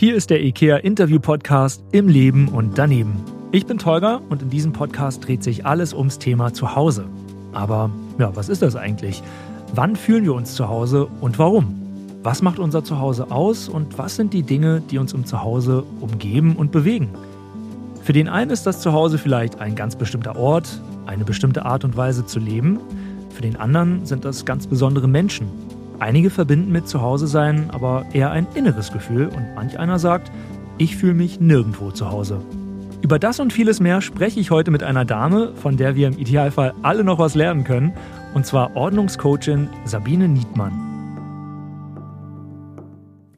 Hier ist der IKEA Interview Podcast im Leben und daneben. Ich bin Tolga und in diesem Podcast dreht sich alles ums Thema Zuhause. Aber ja, was ist das eigentlich? Wann fühlen wir uns zu Hause und warum? Was macht unser Zuhause aus und was sind die Dinge, die uns im Zuhause umgeben und bewegen? Für den einen ist das Zuhause vielleicht ein ganz bestimmter Ort, eine bestimmte Art und Weise zu leben. Für den anderen sind das ganz besondere Menschen. Einige verbinden mit Zuhause sein aber eher ein inneres Gefühl und manch einer sagt, ich fühle mich nirgendwo zu Hause. Über das und vieles mehr spreche ich heute mit einer Dame, von der wir im Idealfall alle noch was lernen können, und zwar Ordnungscoachin Sabine Niedmann.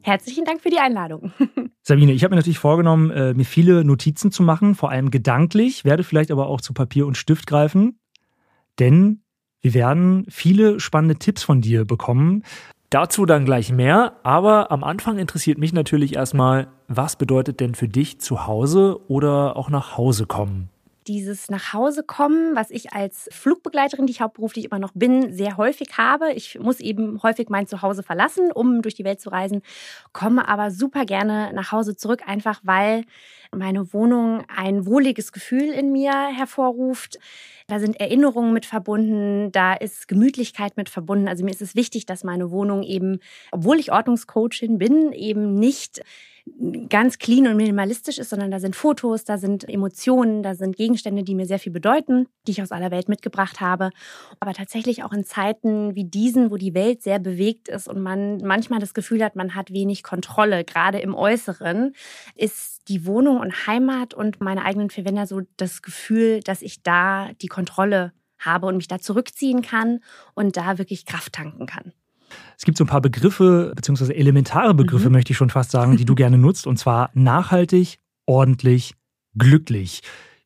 Herzlichen Dank für die Einladung. Sabine, ich habe mir natürlich vorgenommen, äh, mir viele Notizen zu machen, vor allem gedanklich, werde vielleicht aber auch zu Papier und Stift greifen, denn wir werden viele spannende Tipps von dir bekommen. Dazu dann gleich mehr, aber am Anfang interessiert mich natürlich erstmal, was bedeutet denn für dich zu Hause oder auch nach Hause kommen? dieses Nachhausekommen, was ich als Flugbegleiterin, die ich hauptberuflich immer noch bin, sehr häufig habe. Ich muss eben häufig mein Zuhause verlassen, um durch die Welt zu reisen, komme aber super gerne nach Hause zurück, einfach weil meine Wohnung ein wohliges Gefühl in mir hervorruft. Da sind Erinnerungen mit verbunden, da ist Gemütlichkeit mit verbunden. Also mir ist es wichtig, dass meine Wohnung eben, obwohl ich Ordnungscoachin bin, eben nicht ganz clean und minimalistisch ist, sondern da sind Fotos, da sind Emotionen, da sind Gegenstände, die mir sehr viel bedeuten, die ich aus aller Welt mitgebracht habe. Aber tatsächlich auch in Zeiten wie diesen, wo die Welt sehr bewegt ist und man manchmal das Gefühl hat, man hat wenig Kontrolle, gerade im Äußeren, ist die Wohnung und Heimat und meine eigenen Verwender so das Gefühl, dass ich da die Kontrolle habe und mich da zurückziehen kann und da wirklich Kraft tanken kann. Es gibt so ein paar Begriffe, beziehungsweise elementare Begriffe, mhm. möchte ich schon fast sagen, die du gerne nutzt, und zwar nachhaltig, ordentlich, glücklich.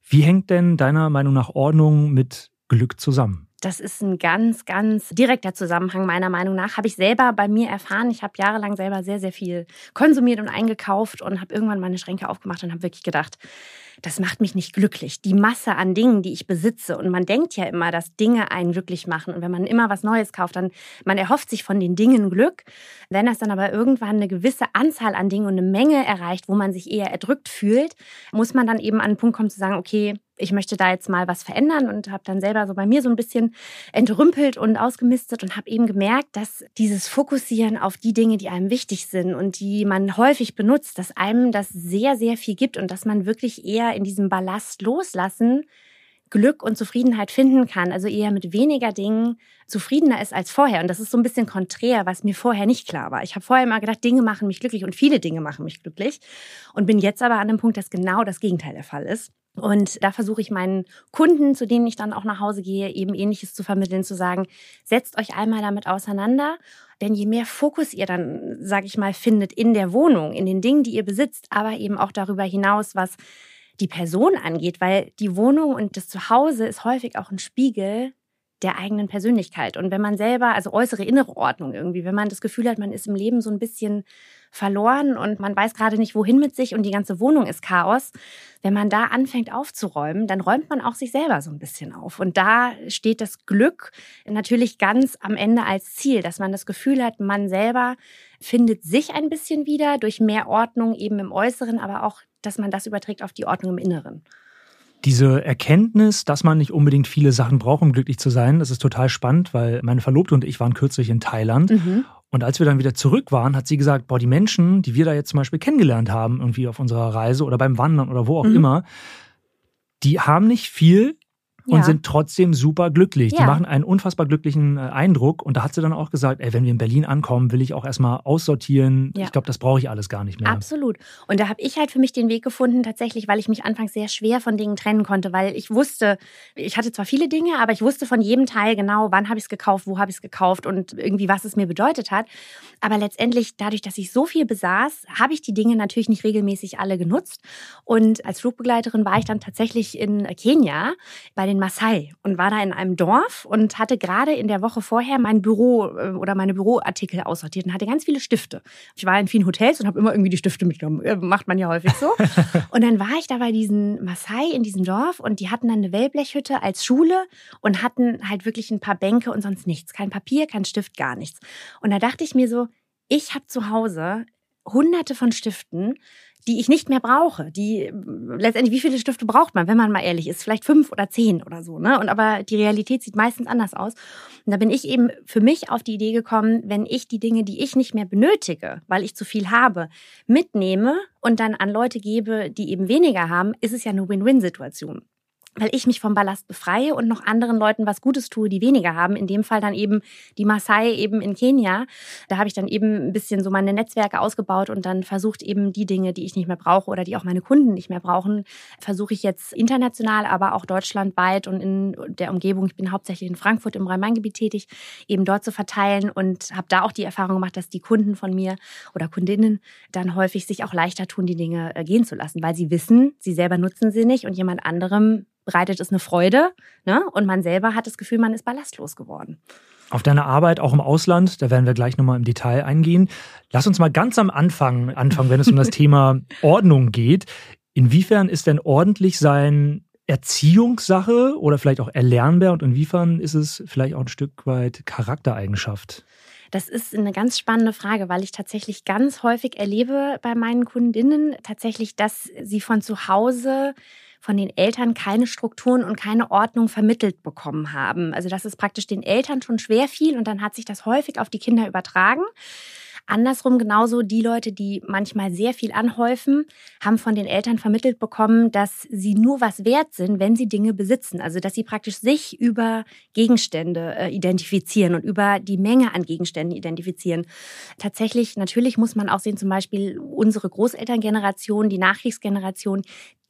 Wie hängt denn deiner Meinung nach Ordnung mit Glück zusammen? Das ist ein ganz, ganz direkter Zusammenhang meiner Meinung nach. Habe ich selber bei mir erfahren. Ich habe jahrelang selber sehr, sehr viel konsumiert und eingekauft und habe irgendwann meine Schränke aufgemacht und habe wirklich gedacht, das macht mich nicht glücklich. Die Masse an Dingen, die ich besitze. Und man denkt ja immer, dass Dinge einen glücklich machen. Und wenn man immer was Neues kauft, dann man erhofft sich von den Dingen Glück. Wenn das dann aber irgendwann eine gewisse Anzahl an Dingen und eine Menge erreicht, wo man sich eher erdrückt fühlt, muss man dann eben an den Punkt kommen zu sagen, okay, ich möchte da jetzt mal was verändern und habe dann selber so bei mir so ein bisschen entrümpelt und ausgemistet und habe eben gemerkt, dass dieses Fokussieren auf die Dinge, die einem wichtig sind und die man häufig benutzt, dass einem das sehr, sehr viel gibt und dass man wirklich eher in diesem Ballast loslassen Glück und Zufriedenheit finden kann, also eher mit weniger Dingen zufriedener ist als vorher. Und das ist so ein bisschen konträr, was mir vorher nicht klar war. Ich habe vorher immer gedacht, Dinge machen mich glücklich und viele Dinge machen mich glücklich. Und bin jetzt aber an dem Punkt, dass genau das Gegenteil der Fall ist. Und da versuche ich meinen Kunden, zu denen ich dann auch nach Hause gehe, eben ähnliches zu vermitteln, zu sagen, setzt euch einmal damit auseinander. Denn je mehr Fokus ihr dann, sage ich mal, findet in der Wohnung, in den Dingen, die ihr besitzt, aber eben auch darüber hinaus, was die Person angeht, weil die Wohnung und das Zuhause ist häufig auch ein Spiegel der eigenen Persönlichkeit. Und wenn man selber, also äußere innere Ordnung irgendwie, wenn man das Gefühl hat, man ist im Leben so ein bisschen verloren und man weiß gerade nicht, wohin mit sich und die ganze Wohnung ist Chaos, wenn man da anfängt aufzuräumen, dann räumt man auch sich selber so ein bisschen auf. Und da steht das Glück natürlich ganz am Ende als Ziel, dass man das Gefühl hat, man selber findet sich ein bisschen wieder durch mehr Ordnung eben im Äußeren, aber auch, dass man das überträgt auf die Ordnung im Inneren. Diese Erkenntnis, dass man nicht unbedingt viele Sachen braucht, um glücklich zu sein, das ist total spannend, weil meine Verlobte und ich waren kürzlich in Thailand. Mhm. Und als wir dann wieder zurück waren, hat sie gesagt, boah, die Menschen, die wir da jetzt zum Beispiel kennengelernt haben, irgendwie auf unserer Reise oder beim Wandern oder wo auch mhm. immer, die haben nicht viel und ja. sind trotzdem super glücklich. Ja. Die machen einen unfassbar glücklichen äh, Eindruck. Und da hat sie dann auch gesagt, ey, wenn wir in Berlin ankommen, will ich auch erstmal aussortieren. Ja. Ich glaube, das brauche ich alles gar nicht mehr. Absolut. Und da habe ich halt für mich den Weg gefunden, tatsächlich, weil ich mich anfangs sehr schwer von Dingen trennen konnte, weil ich wusste, ich hatte zwar viele Dinge, aber ich wusste von jedem Teil genau, wann habe ich es gekauft, wo habe ich es gekauft und irgendwie, was es mir bedeutet hat. Aber letztendlich, dadurch, dass ich so viel besaß, habe ich die Dinge natürlich nicht regelmäßig alle genutzt. Und als Flugbegleiterin war ich dann tatsächlich in Kenia bei den den Maasai und war da in einem Dorf und hatte gerade in der Woche vorher mein Büro äh, oder meine Büroartikel aussortiert und hatte ganz viele Stifte. Ich war in vielen Hotels und habe immer irgendwie die Stifte mitgenommen. Äh, macht man ja häufig so. und dann war ich da bei diesen Maasai in diesem Dorf und die hatten dann eine Wellblechhütte als Schule und hatten halt wirklich ein paar Bänke und sonst nichts. Kein Papier, kein Stift, gar nichts. Und da dachte ich mir so, ich habe zu Hause hunderte von Stiften, die ich nicht mehr brauche. Die letztendlich, wie viele Stifte braucht man, wenn man mal ehrlich ist? Vielleicht fünf oder zehn oder so, ne? Und aber die Realität sieht meistens anders aus. Und da bin ich eben für mich auf die Idee gekommen, wenn ich die Dinge, die ich nicht mehr benötige, weil ich zu viel habe, mitnehme und dann an Leute gebe, die eben weniger haben, ist es ja eine Win-Win-Situation weil ich mich vom Ballast befreie und noch anderen Leuten was Gutes tue, die weniger haben. In dem Fall dann eben die Maasai eben in Kenia. Da habe ich dann eben ein bisschen so meine Netzwerke ausgebaut und dann versucht eben die Dinge, die ich nicht mehr brauche oder die auch meine Kunden nicht mehr brauchen, versuche ich jetzt international, aber auch deutschlandweit und in der Umgebung. Ich bin hauptsächlich in Frankfurt im Rhein-Main-Gebiet tätig, eben dort zu verteilen und habe da auch die Erfahrung gemacht, dass die Kunden von mir oder Kundinnen dann häufig sich auch leichter tun, die Dinge äh, gehen zu lassen, weil sie wissen, sie selber nutzen sie nicht und jemand anderem bereitet es eine Freude ne? und man selber hat das Gefühl, man ist ballastlos geworden. Auf deine Arbeit auch im Ausland, da werden wir gleich nochmal im Detail eingehen. Lass uns mal ganz am Anfang anfangen, wenn es um das Thema Ordnung geht. Inwiefern ist denn ordentlich sein Erziehungssache oder vielleicht auch erlernbar und inwiefern ist es vielleicht auch ein Stück weit Charaktereigenschaft? Das ist eine ganz spannende Frage, weil ich tatsächlich ganz häufig erlebe bei meinen Kundinnen tatsächlich, dass sie von zu Hause von den Eltern keine Strukturen und keine Ordnung vermittelt bekommen haben. Also das ist praktisch den Eltern schon schwer fiel und dann hat sich das häufig auf die Kinder übertragen. Andersrum genauso die Leute, die manchmal sehr viel anhäufen, haben von den Eltern vermittelt bekommen, dass sie nur was wert sind, wenn sie Dinge besitzen. Also dass sie praktisch sich über Gegenstände äh, identifizieren und über die Menge an Gegenständen identifizieren. Tatsächlich, natürlich muss man auch sehen, zum Beispiel unsere Großelterngeneration, die Nachkriegsgeneration,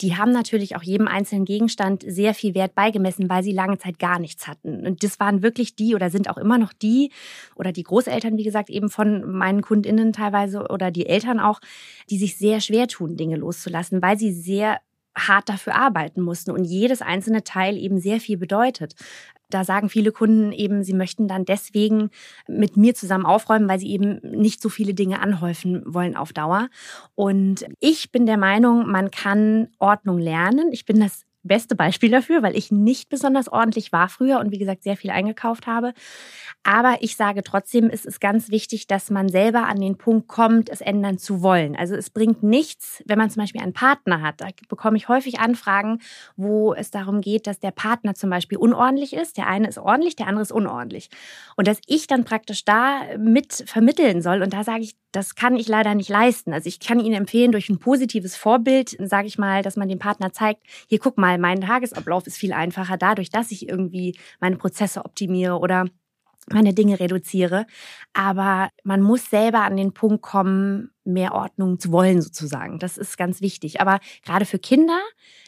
die haben natürlich auch jedem einzelnen Gegenstand sehr viel Wert beigemessen, weil sie lange Zeit gar nichts hatten. Und das waren wirklich die oder sind auch immer noch die oder die Großeltern, wie gesagt, eben von meinen KundInnen teilweise oder die Eltern auch, die sich sehr schwer tun, Dinge loszulassen, weil sie sehr hart dafür arbeiten mussten und jedes einzelne Teil eben sehr viel bedeutet. Da sagen viele Kunden eben, sie möchten dann deswegen mit mir zusammen aufräumen, weil sie eben nicht so viele Dinge anhäufen wollen auf Dauer. Und ich bin der Meinung, man kann Ordnung lernen. Ich bin das beste Beispiel dafür, weil ich nicht besonders ordentlich war früher und wie gesagt sehr viel eingekauft habe. Aber ich sage trotzdem, es ist ganz wichtig, dass man selber an den Punkt kommt, es ändern zu wollen. Also es bringt nichts, wenn man zum Beispiel einen Partner hat. Da bekomme ich häufig Anfragen, wo es darum geht, dass der Partner zum Beispiel unordentlich ist. Der eine ist ordentlich, der andere ist unordentlich. Und dass ich dann praktisch da mit vermitteln soll. Und da sage ich, das kann ich leider nicht leisten. Also ich kann Ihnen empfehlen, durch ein positives Vorbild, sage ich mal, dass man dem Partner zeigt, hier guck mal, mein Tagesablauf ist viel einfacher dadurch, dass ich irgendwie meine Prozesse optimiere oder meine Dinge reduziere. Aber man muss selber an den Punkt kommen, mehr Ordnung zu wollen, sozusagen. Das ist ganz wichtig. Aber gerade für Kinder,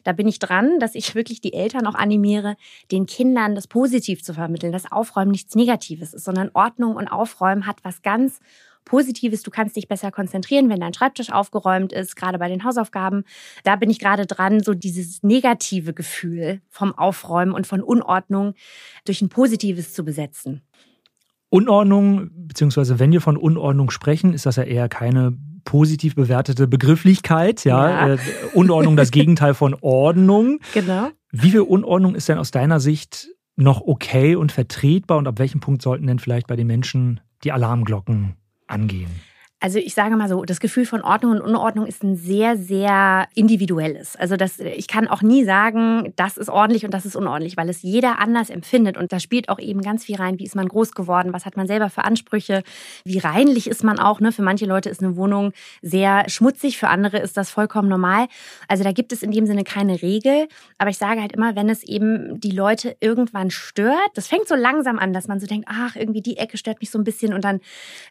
da bin ich dran, dass ich wirklich die Eltern auch animiere, den Kindern das positiv zu vermitteln, dass Aufräumen nichts Negatives ist, sondern Ordnung und Aufräumen hat was ganz Positives. Du kannst dich besser konzentrieren, wenn dein Schreibtisch aufgeräumt ist, gerade bei den Hausaufgaben. Da bin ich gerade dran, so dieses negative Gefühl vom Aufräumen und von Unordnung durch ein positives zu besetzen. Unordnung, beziehungsweise wenn wir von Unordnung sprechen, ist das ja eher keine positiv bewertete Begrifflichkeit. Ja, ja. Äh, Unordnung das Gegenteil von Ordnung. Genau. Wie viel Unordnung ist denn aus deiner Sicht noch okay und vertretbar und ab welchem Punkt sollten denn vielleicht bei den Menschen die Alarmglocken angehen? Also ich sage mal so, das Gefühl von Ordnung und Unordnung ist ein sehr, sehr individuelles. Also das, ich kann auch nie sagen, das ist ordentlich und das ist unordentlich, weil es jeder anders empfindet. Und da spielt auch eben ganz viel rein, wie ist man groß geworden, was hat man selber für Ansprüche, wie reinlich ist man auch. Ne? Für manche Leute ist eine Wohnung sehr schmutzig, für andere ist das vollkommen normal. Also da gibt es in dem Sinne keine Regel. Aber ich sage halt immer, wenn es eben die Leute irgendwann stört, das fängt so langsam an, dass man so denkt, ach, irgendwie die Ecke stört mich so ein bisschen und dann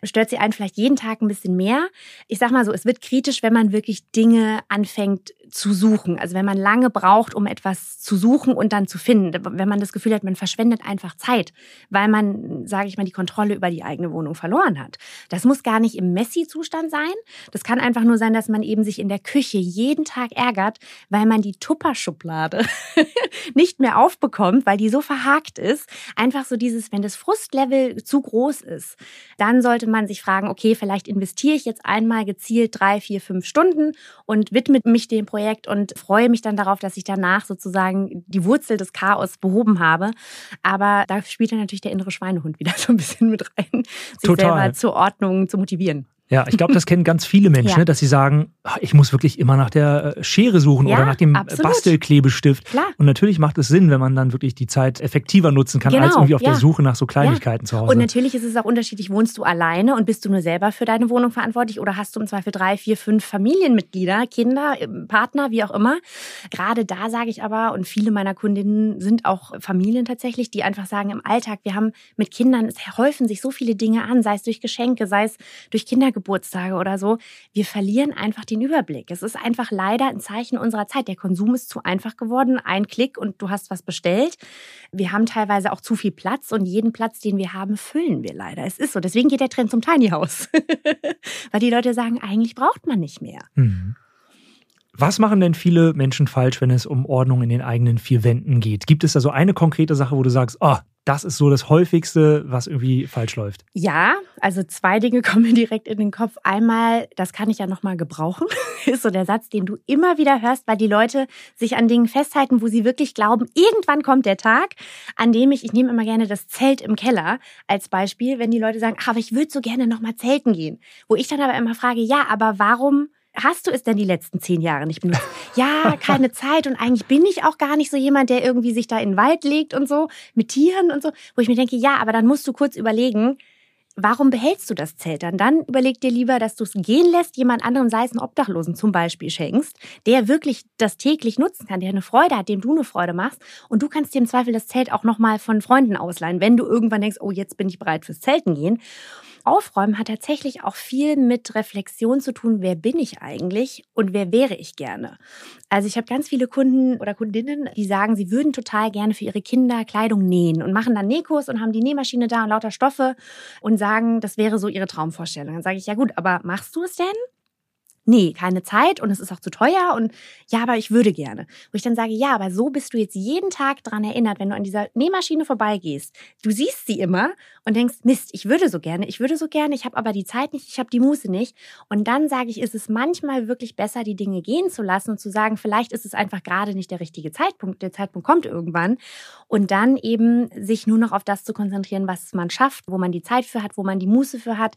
stört sie einen vielleicht jeden Tag ein bisschen bisschen mehr. Ich sag mal so, es wird kritisch, wenn man wirklich Dinge anfängt zu suchen. Also wenn man lange braucht, um etwas zu suchen und dann zu finden. Wenn man das Gefühl hat, man verschwendet einfach Zeit, weil man, sage ich mal, die Kontrolle über die eigene Wohnung verloren hat. Das muss gar nicht im Messi-Zustand sein. Das kann einfach nur sein, dass man eben sich in der Küche jeden Tag ärgert, weil man die Tupperschublade nicht mehr aufbekommt, weil die so verhakt ist. Einfach so dieses, wenn das Frustlevel zu groß ist, dann sollte man sich fragen, okay, vielleicht investiere ich jetzt einmal gezielt drei, vier, fünf Stunden und widme mich dem Projekt und freue mich dann darauf, dass ich danach sozusagen die Wurzel des Chaos behoben habe. Aber da spielt dann natürlich der innere Schweinehund wieder so ein bisschen mit rein, sich Total. selber zur Ordnung zu motivieren. Ja, ich glaube, das kennen ganz viele Menschen, ja. ne, dass sie sagen, ah, ich muss wirklich immer nach der äh, Schere suchen ja, oder nach dem absolut. Bastelklebestift. Klar. Und natürlich macht es Sinn, wenn man dann wirklich die Zeit effektiver nutzen kann, genau, als irgendwie auf ja. der Suche nach so Kleinigkeiten zu Hause. Und natürlich ist es auch unterschiedlich, wohnst du alleine und bist du nur selber für deine Wohnung verantwortlich oder hast du im Zweifel drei, vier, fünf Familienmitglieder, Kinder, ähm, Partner, wie auch immer. Gerade da sage ich aber, und viele meiner Kundinnen sind auch Familien tatsächlich, die einfach sagen, im Alltag, wir haben mit Kindern, es häufen sich so viele Dinge an, sei es durch Geschenke, sei es durch Kinder Geburtstage oder so. Wir verlieren einfach den Überblick. Es ist einfach leider ein Zeichen unserer Zeit. Der Konsum ist zu einfach geworden. Ein Klick und du hast was bestellt. Wir haben teilweise auch zu viel Platz und jeden Platz, den wir haben, füllen wir leider. Es ist so. Deswegen geht der Trend zum Tiny House. Weil die Leute sagen, eigentlich braucht man nicht mehr. Mhm. Was machen denn viele Menschen falsch, wenn es um Ordnung in den eigenen vier Wänden geht? Gibt es da so eine konkrete Sache, wo du sagst, oh, das ist so das häufigste, was irgendwie falsch läuft. Ja, also zwei Dinge kommen mir direkt in den Kopf. Einmal, das kann ich ja noch mal gebrauchen, ist so der Satz, den du immer wieder hörst, weil die Leute sich an Dingen festhalten, wo sie wirklich glauben, irgendwann kommt der Tag, an dem ich, ich nehme immer gerne das Zelt im Keller als Beispiel, wenn die Leute sagen, aber ich würde so gerne noch mal zelten gehen, wo ich dann aber immer frage, ja, aber warum hast du es denn die letzten zehn Jahre nicht benutzt? Ja, keine Zeit und eigentlich bin ich auch gar nicht so jemand, der irgendwie sich da in den Wald legt und so, mit Tieren und so, wo ich mir denke, ja, aber dann musst du kurz überlegen, warum behältst du das Zelt dann? Dann überleg dir lieber, dass du es gehen lässt, jemand anderem, sei es einen Obdachlosen zum Beispiel, schenkst, der wirklich das täglich nutzen kann, der eine Freude hat, dem du eine Freude machst. Und du kannst dir im Zweifel das Zelt auch nochmal von Freunden ausleihen, wenn du irgendwann denkst, oh, jetzt bin ich bereit fürs Zelten gehen. Aufräumen hat tatsächlich auch viel mit Reflexion zu tun, wer bin ich eigentlich und wer wäre ich gerne. Also ich habe ganz viele Kunden oder Kundinnen, die sagen, sie würden total gerne für ihre Kinder Kleidung nähen und machen dann Nähkurs und haben die Nähmaschine da und lauter Stoffe und sagen, das wäre so ihre Traumvorstellung. Dann sage ich, ja gut, aber machst du es denn? Nee, keine Zeit und es ist auch zu teuer und ja, aber ich würde gerne. Wo ich dann sage, ja, aber so bist du jetzt jeden Tag dran erinnert, wenn du an dieser Nähmaschine vorbeigehst. Du siehst sie immer und denkst, Mist, ich würde so gerne, ich würde so gerne, ich habe aber die Zeit nicht, ich habe die Muße nicht. Und dann sage ich, ist es manchmal wirklich besser, die Dinge gehen zu lassen und zu sagen, vielleicht ist es einfach gerade nicht der richtige Zeitpunkt, der Zeitpunkt kommt irgendwann. Und dann eben sich nur noch auf das zu konzentrieren, was man schafft, wo man die Zeit für hat, wo man die Muße für hat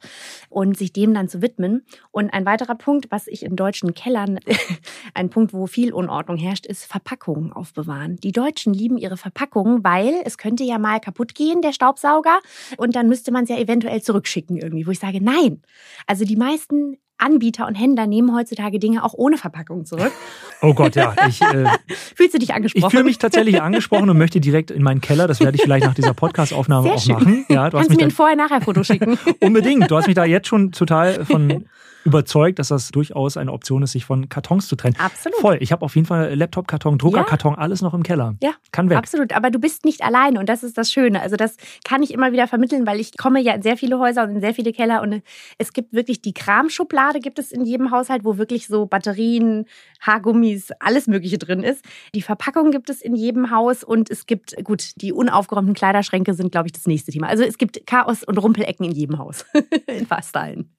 und sich dem dann zu widmen. Und ein weiterer Punkt, was ich in deutschen Kellern, ein Punkt, wo viel Unordnung herrscht, ist Verpackungen aufbewahren. Die Deutschen lieben ihre Verpackungen, weil es könnte ja mal kaputt gehen, der Staubsauger, und dann müsste man es ja eventuell zurückschicken irgendwie, wo ich sage, nein. Also die meisten Anbieter und Händler nehmen heutzutage Dinge auch ohne Verpackung zurück. Oh Gott, ja. Ich, äh, Fühlst du dich angesprochen? Ich fühle mich tatsächlich angesprochen und möchte direkt in meinen Keller. Das werde ich vielleicht nach dieser Podcast-Aufnahme auch machen. Ja, du Kannst du mir ein Vorher-Nachher-Foto schicken? Unbedingt. Du hast mich da jetzt schon total von überzeugt, dass das durchaus eine Option ist, sich von Kartons zu trennen. Absolut. Voll. Ich habe auf jeden Fall Laptop-Karton, Druckerkarton, ja. alles noch im Keller. Ja. Kann weg. Absolut. Aber du bist nicht alleine und das ist das Schöne. Also das kann ich immer wieder vermitteln, weil ich komme ja in sehr viele Häuser und in sehr viele Keller und es gibt wirklich die Kramschublade gibt es in jedem Haushalt, wo wirklich so Batterien, Haargummis, alles Mögliche drin ist. Die Verpackung gibt es in jedem Haus und es gibt, gut, die unaufgeräumten Kleiderschränke sind, glaube ich, das nächste Thema. Also es gibt Chaos und Rumpelecken in jedem Haus. in fast allen.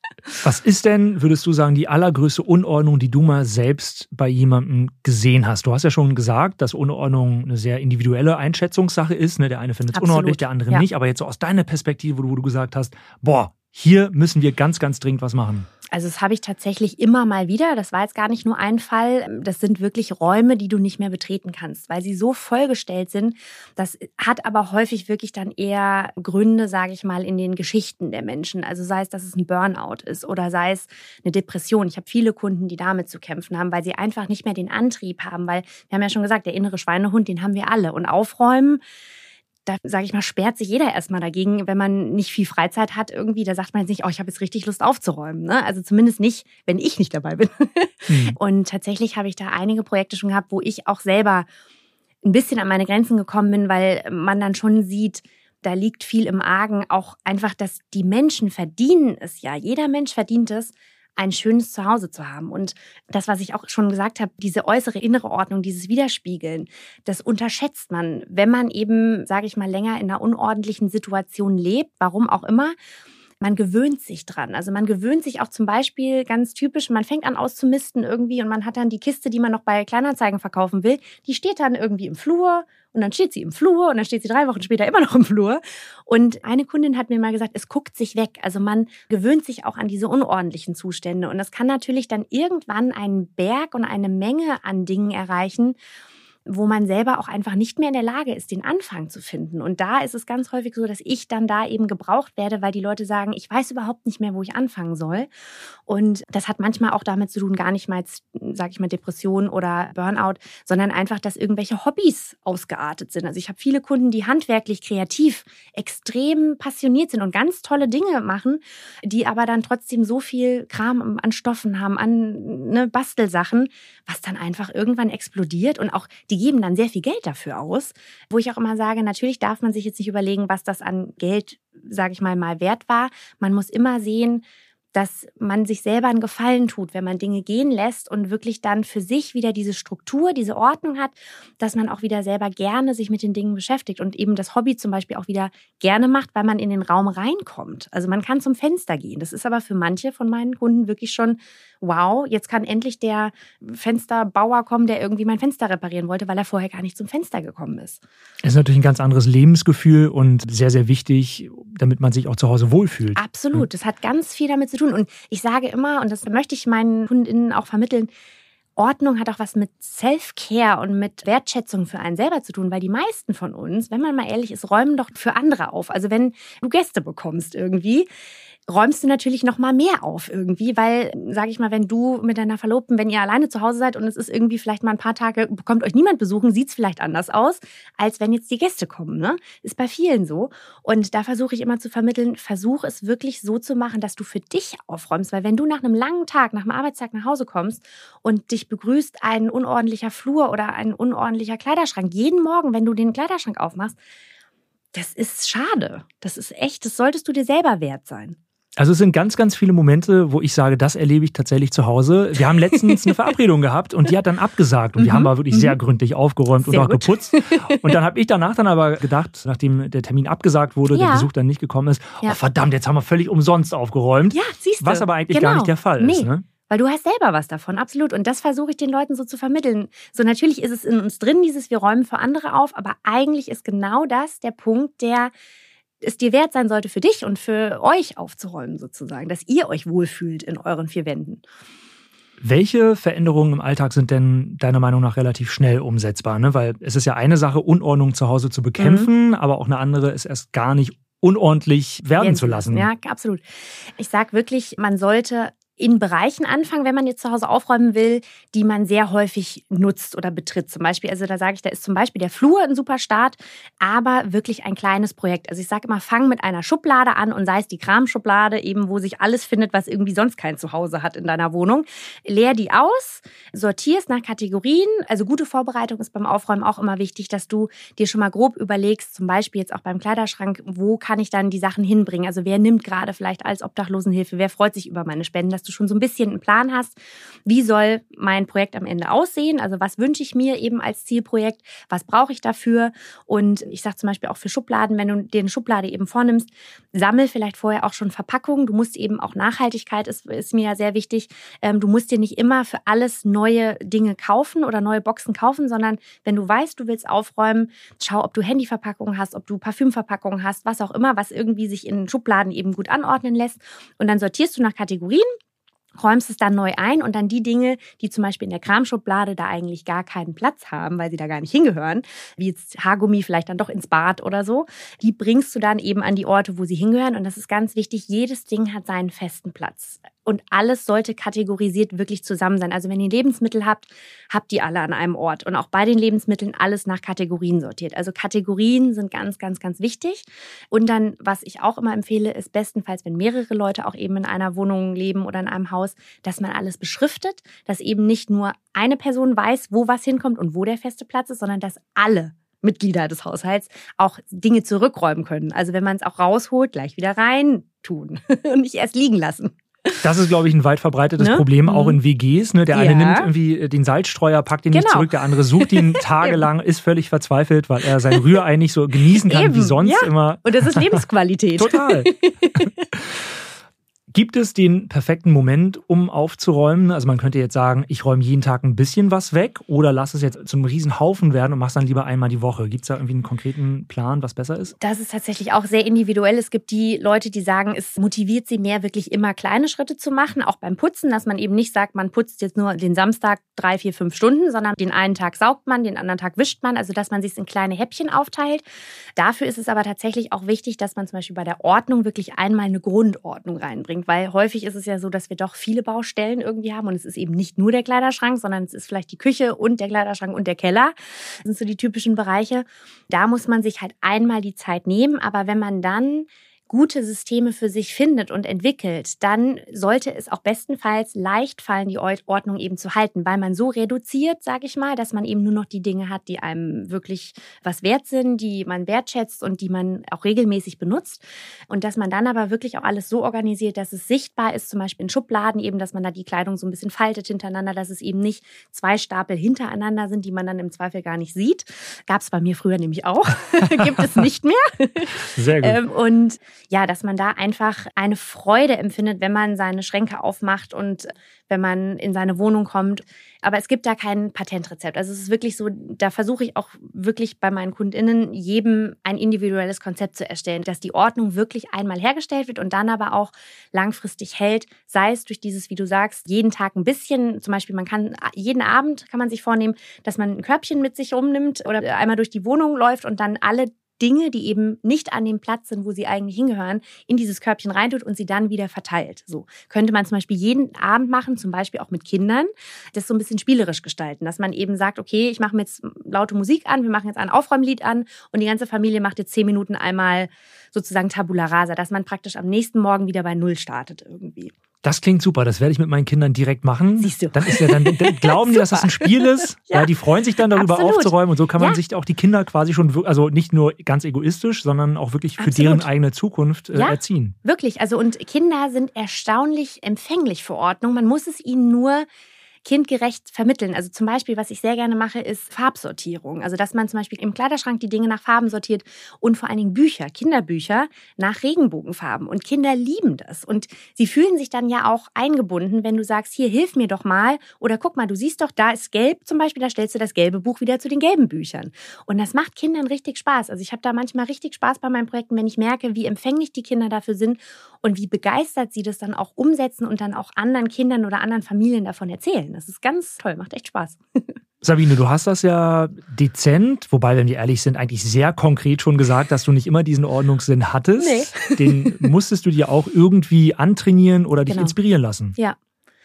Was ist denn, würdest du sagen, die allergrößte Unordnung, die du mal selbst bei jemandem gesehen hast? Du hast ja schon gesagt, dass Unordnung eine sehr individuelle Einschätzungssache ist. Ne? Der eine findet es unordentlich, der andere ja. nicht. Aber jetzt so aus deiner Perspektive, wo du gesagt hast, boah, hier müssen wir ganz, ganz dringend was machen. Also das habe ich tatsächlich immer mal wieder. Das war jetzt gar nicht nur ein Fall. Das sind wirklich Räume, die du nicht mehr betreten kannst, weil sie so vollgestellt sind. Das hat aber häufig wirklich dann eher Gründe, sage ich mal, in den Geschichten der Menschen. Also sei es, dass es ein Burnout ist oder sei es eine Depression. Ich habe viele Kunden, die damit zu kämpfen haben, weil sie einfach nicht mehr den Antrieb haben, weil wir haben ja schon gesagt, der innere Schweinehund, den haben wir alle. Und aufräumen da sage ich mal, sperrt sich jeder erstmal dagegen, wenn man nicht viel Freizeit hat irgendwie. Da sagt man jetzt nicht, oh, ich habe jetzt richtig Lust aufzuräumen. Ne? Also zumindest nicht, wenn ich nicht dabei bin. Mhm. Und tatsächlich habe ich da einige Projekte schon gehabt, wo ich auch selber ein bisschen an meine Grenzen gekommen bin, weil man dann schon sieht, da liegt viel im Argen. Auch einfach, dass die Menschen verdienen es ja. Jeder Mensch verdient es, ein schönes Zuhause zu haben. Und das, was ich auch schon gesagt habe, diese äußere innere Ordnung, dieses Widerspiegeln, das unterschätzt man, wenn man eben, sage ich mal, länger in einer unordentlichen Situation lebt, warum auch immer man gewöhnt sich dran. Also man gewöhnt sich auch zum Beispiel ganz typisch, man fängt an auszumisten irgendwie und man hat dann die Kiste, die man noch bei Kleinanzeigen verkaufen will, die steht dann irgendwie im Flur und dann steht sie im Flur und dann steht sie drei Wochen später immer noch im Flur. Und eine Kundin hat mir mal gesagt, es guckt sich weg. Also man gewöhnt sich auch an diese unordentlichen Zustände. Und das kann natürlich dann irgendwann einen Berg und eine Menge an Dingen erreichen wo man selber auch einfach nicht mehr in der Lage ist, den Anfang zu finden. Und da ist es ganz häufig so, dass ich dann da eben gebraucht werde, weil die Leute sagen, ich weiß überhaupt nicht mehr, wo ich anfangen soll. Und das hat manchmal auch damit zu tun, gar nicht mal, sage ich mal, Depression oder Burnout, sondern einfach, dass irgendwelche Hobbys ausgeartet sind. Also ich habe viele Kunden, die handwerklich, kreativ, extrem passioniert sind und ganz tolle Dinge machen, die aber dann trotzdem so viel Kram an Stoffen haben, an ne, Bastelsachen, was dann einfach irgendwann explodiert und auch die geben dann sehr viel Geld dafür aus, wo ich auch immer sage, natürlich darf man sich jetzt nicht überlegen, was das an Geld, sage ich mal, mal wert war. Man muss immer sehen, dass man sich selber einen Gefallen tut, wenn man Dinge gehen lässt und wirklich dann für sich wieder diese Struktur, diese Ordnung hat, dass man auch wieder selber gerne sich mit den Dingen beschäftigt und eben das Hobby zum Beispiel auch wieder gerne macht, weil man in den Raum reinkommt. Also man kann zum Fenster gehen. Das ist aber für manche von meinen Kunden wirklich schon, wow, jetzt kann endlich der Fensterbauer kommen, der irgendwie mein Fenster reparieren wollte, weil er vorher gar nicht zum Fenster gekommen ist. Es ist natürlich ein ganz anderes Lebensgefühl und sehr, sehr wichtig, damit man sich auch zu Hause wohlfühlt. Absolut. Das hat ganz viel damit zu tun. Und ich sage immer, und das möchte ich meinen Kundinnen auch vermitteln, Ordnung hat auch was mit Self-Care und mit Wertschätzung für einen selber zu tun, weil die meisten von uns, wenn man mal ehrlich ist, räumen doch für andere auf. Also wenn du Gäste bekommst irgendwie, räumst du natürlich noch mal mehr auf irgendwie, weil, sage ich mal, wenn du mit deiner Verlobten, wenn ihr alleine zu Hause seid und es ist irgendwie vielleicht mal ein paar Tage, bekommt euch niemand besuchen, sieht's vielleicht anders aus, als wenn jetzt die Gäste kommen. Ne? Ist bei vielen so. Und da versuche ich immer zu vermitteln, versuch es wirklich so zu machen, dass du für dich aufräumst, weil wenn du nach einem langen Tag, nach einem Arbeitstag nach Hause kommst und dich begrüßt ein unordentlicher Flur oder ein unordentlicher Kleiderschrank, jeden Morgen, wenn du den Kleiderschrank aufmachst, das ist schade. Das ist echt, das solltest du dir selber wert sein. Also es sind ganz, ganz viele Momente, wo ich sage, das erlebe ich tatsächlich zu Hause. Wir haben letztens eine Verabredung gehabt und die hat dann abgesagt und mhm. wir haben aber wirklich mhm. sehr gründlich aufgeräumt sehr und auch gut. geputzt. Und dann habe ich danach dann aber gedacht, nachdem der Termin abgesagt wurde, ja. der Besuch dann nicht gekommen ist, ja. oh verdammt, jetzt haben wir völlig umsonst aufgeräumt. Ja, siehst du. Was aber eigentlich genau. gar nicht der Fall nee. ist. Ne? Weil du hast selber was davon, absolut. Und das versuche ich den Leuten so zu vermitteln. So natürlich ist es in uns drin, dieses wir räumen für andere auf, aber eigentlich ist genau das der Punkt, der es dir wert sein sollte, für dich und für euch aufzuräumen, sozusagen, dass ihr euch wohlfühlt in euren vier Wänden. Welche Veränderungen im Alltag sind denn deiner Meinung nach relativ schnell umsetzbar? Ne? Weil es ist ja eine Sache, Unordnung zu Hause zu bekämpfen, mhm. aber auch eine andere ist erst gar nicht unordentlich werden Jetzt, zu lassen. Ja, absolut. Ich sage wirklich, man sollte in Bereichen anfangen, wenn man jetzt zu Hause aufräumen will, die man sehr häufig nutzt oder betritt. Zum Beispiel, also da sage ich, da ist zum Beispiel der Flur ein super Start, aber wirklich ein kleines Projekt. Also ich sage immer, fang mit einer Schublade an und sei es die Kramschublade, eben wo sich alles findet, was irgendwie sonst kein Zuhause hat in deiner Wohnung. Leer die aus, sortierst nach Kategorien. Also gute Vorbereitung ist beim Aufräumen auch immer wichtig, dass du dir schon mal grob überlegst, zum Beispiel jetzt auch beim Kleiderschrank, wo kann ich dann die Sachen hinbringen? Also wer nimmt gerade vielleicht als Obdachlosenhilfe, wer freut sich über meine Spenden, dass du schon so ein bisschen einen Plan hast, wie soll mein Projekt am Ende aussehen? Also was wünsche ich mir eben als Zielprojekt? Was brauche ich dafür? Und ich sage zum Beispiel auch für Schubladen, wenn du dir eine Schublade eben vornimmst, sammel vielleicht vorher auch schon Verpackungen. Du musst eben auch Nachhaltigkeit ist, ist mir ja sehr wichtig. Ähm, du musst dir nicht immer für alles neue Dinge kaufen oder neue Boxen kaufen, sondern wenn du weißt, du willst aufräumen, schau, ob du Handyverpackungen hast, ob du Parfümverpackungen hast, was auch immer, was irgendwie sich in Schubladen eben gut anordnen lässt. Und dann sortierst du nach Kategorien räumst es dann neu ein und dann die Dinge, die zum Beispiel in der Kramschublade da eigentlich gar keinen Platz haben, weil sie da gar nicht hingehören, wie jetzt Haargummi vielleicht dann doch ins Bad oder so, die bringst du dann eben an die Orte, wo sie hingehören. Und das ist ganz wichtig, jedes Ding hat seinen festen Platz und alles sollte kategorisiert wirklich zusammen sein. Also wenn ihr Lebensmittel habt, habt ihr alle an einem Ort und auch bei den Lebensmitteln alles nach Kategorien sortiert. Also Kategorien sind ganz, ganz, ganz wichtig. Und dann, was ich auch immer empfehle, ist bestenfalls, wenn mehrere Leute auch eben in einer Wohnung leben oder in einem Haus, dass man alles beschriftet, dass eben nicht nur eine Person weiß, wo was hinkommt und wo der feste Platz ist, sondern dass alle Mitglieder des Haushalts auch Dinge zurückräumen können. Also wenn man es auch rausholt, gleich wieder rein tun und nicht erst liegen lassen. Das ist, glaube ich, ein weit verbreitetes ne? Problem, auch mhm. in WGs. Ne? Der eine ja. nimmt irgendwie den Salzstreuer, packt ihn genau. nicht zurück, der andere sucht ihn tagelang, ist völlig verzweifelt, weil er sein Rührei nicht so genießen kann Eben. wie sonst ja. immer. Und das ist Lebensqualität. Total. Gibt es den perfekten Moment, um aufzuräumen? Also man könnte jetzt sagen, ich räume jeden Tag ein bisschen was weg oder lass es jetzt zum Riesenhaufen werden und mach's dann lieber einmal die Woche. Gibt es da irgendwie einen konkreten Plan, was besser ist? Das ist tatsächlich auch sehr individuell. Es gibt die Leute, die sagen, es motiviert sie mehr, wirklich immer kleine Schritte zu machen, auch beim Putzen, dass man eben nicht sagt, man putzt jetzt nur den Samstag drei, vier, fünf Stunden, sondern den einen Tag saugt man, den anderen Tag wischt man, also dass man sich in kleine Häppchen aufteilt. Dafür ist es aber tatsächlich auch wichtig, dass man zum Beispiel bei der Ordnung wirklich einmal eine Grundordnung reinbringt bringt, weil häufig ist es ja so, dass wir doch viele Baustellen irgendwie haben und es ist eben nicht nur der Kleiderschrank, sondern es ist vielleicht die Küche und der Kleiderschrank und der Keller. Das sind so die typischen Bereiche. Da muss man sich halt einmal die Zeit nehmen, aber wenn man dann gute Systeme für sich findet und entwickelt, dann sollte es auch bestenfalls leicht fallen, die Ordnung eben zu halten, weil man so reduziert, sage ich mal, dass man eben nur noch die Dinge hat, die einem wirklich was wert sind, die man wertschätzt und die man auch regelmäßig benutzt. Und dass man dann aber wirklich auch alles so organisiert, dass es sichtbar ist, zum Beispiel in Schubladen eben, dass man da die Kleidung so ein bisschen faltet hintereinander, dass es eben nicht zwei Stapel hintereinander sind, die man dann im Zweifel gar nicht sieht. Gab es bei mir früher nämlich auch. Gibt es nicht mehr. Sehr gut. Ähm, und ja, dass man da einfach eine Freude empfindet, wenn man seine Schränke aufmacht und wenn man in seine Wohnung kommt. Aber es gibt da kein Patentrezept. Also es ist wirklich so, da versuche ich auch wirklich bei meinen KundInnen jedem ein individuelles Konzept zu erstellen, dass die Ordnung wirklich einmal hergestellt wird und dann aber auch langfristig hält, sei es durch dieses, wie du sagst, jeden Tag ein bisschen. Zum Beispiel, man kann jeden Abend kann man sich vornehmen, dass man ein Körbchen mit sich rumnimmt oder einmal durch die Wohnung läuft und dann alle Dinge, die eben nicht an dem Platz sind, wo sie eigentlich hingehören, in dieses Körbchen reintut und sie dann wieder verteilt. So könnte man zum Beispiel jeden Abend machen, zum Beispiel auch mit Kindern, das so ein bisschen spielerisch gestalten, dass man eben sagt, okay, ich mache mir jetzt laute Musik an, wir machen jetzt ein Aufräumlied an und die ganze Familie macht jetzt zehn Minuten einmal sozusagen Tabula Rasa, dass man praktisch am nächsten Morgen wieder bei Null startet irgendwie. Das klingt super, das werde ich mit meinen Kindern direkt machen. Siehst du. Dann ist ja dann, dann glauben die, dass das ein Spiel ist. ja. ja. die freuen sich dann darüber Absolut. aufzuräumen und so kann man ja. sich auch die Kinder quasi schon, also nicht nur ganz egoistisch, sondern auch wirklich für Absolut. deren eigene Zukunft äh, ja. erziehen. Wirklich, also und Kinder sind erstaunlich empfänglich für Ordnung. Man muss es ihnen nur kindgerecht vermitteln. Also zum Beispiel, was ich sehr gerne mache, ist Farbsortierung. Also dass man zum Beispiel im Kleiderschrank die Dinge nach Farben sortiert und vor allen Dingen Bücher, Kinderbücher nach Regenbogenfarben. Und Kinder lieben das. Und sie fühlen sich dann ja auch eingebunden, wenn du sagst, hier, hilf mir doch mal. Oder guck mal, du siehst doch, da ist gelb zum Beispiel, da stellst du das gelbe Buch wieder zu den gelben Büchern. Und das macht Kindern richtig Spaß. Also ich habe da manchmal richtig Spaß bei meinen Projekten, wenn ich merke, wie empfänglich die Kinder dafür sind und wie begeistert sie das dann auch umsetzen und dann auch anderen Kindern oder anderen Familien davon erzählen. Das ist ganz toll, macht echt Spaß. Sabine, du hast das ja dezent, wobei, wenn wir ehrlich sind, eigentlich sehr konkret schon gesagt, dass du nicht immer diesen Ordnungssinn hattest. Nee. Den musstest du dir auch irgendwie antrainieren oder dich genau. inspirieren lassen. Ja,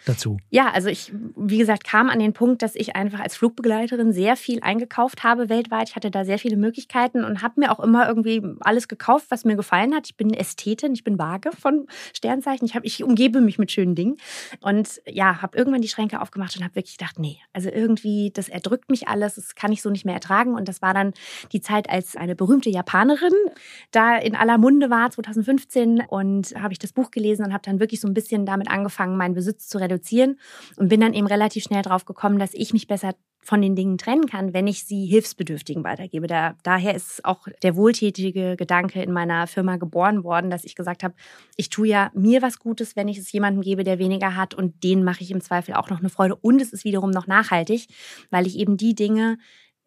dazu? Ja, also ich, wie gesagt, kam an den Punkt, dass ich einfach als Flugbegleiterin sehr viel eingekauft habe weltweit. Ich hatte da sehr viele Möglichkeiten und habe mir auch immer irgendwie alles gekauft, was mir gefallen hat. Ich bin Ästhetin, ich bin vage von Sternzeichen. Ich, hab, ich umgebe mich mit schönen Dingen. Und ja, habe irgendwann die Schränke aufgemacht und habe wirklich gedacht, nee, also irgendwie, das erdrückt mich alles, das kann ich so nicht mehr ertragen. Und das war dann die Zeit, als eine berühmte Japanerin da in aller Munde war, 2015. Und habe ich das Buch gelesen und habe dann wirklich so ein bisschen damit angefangen, meinen Besitz zu reduzieren reduzieren und bin dann eben relativ schnell drauf gekommen, dass ich mich besser von den Dingen trennen kann, wenn ich sie Hilfsbedürftigen weitergebe. Da, daher ist auch der wohltätige Gedanke in meiner Firma geboren worden, dass ich gesagt habe, ich tue ja mir was Gutes, wenn ich es jemandem gebe, der weniger hat und denen mache ich im Zweifel auch noch eine Freude und es ist wiederum noch nachhaltig, weil ich eben die Dinge,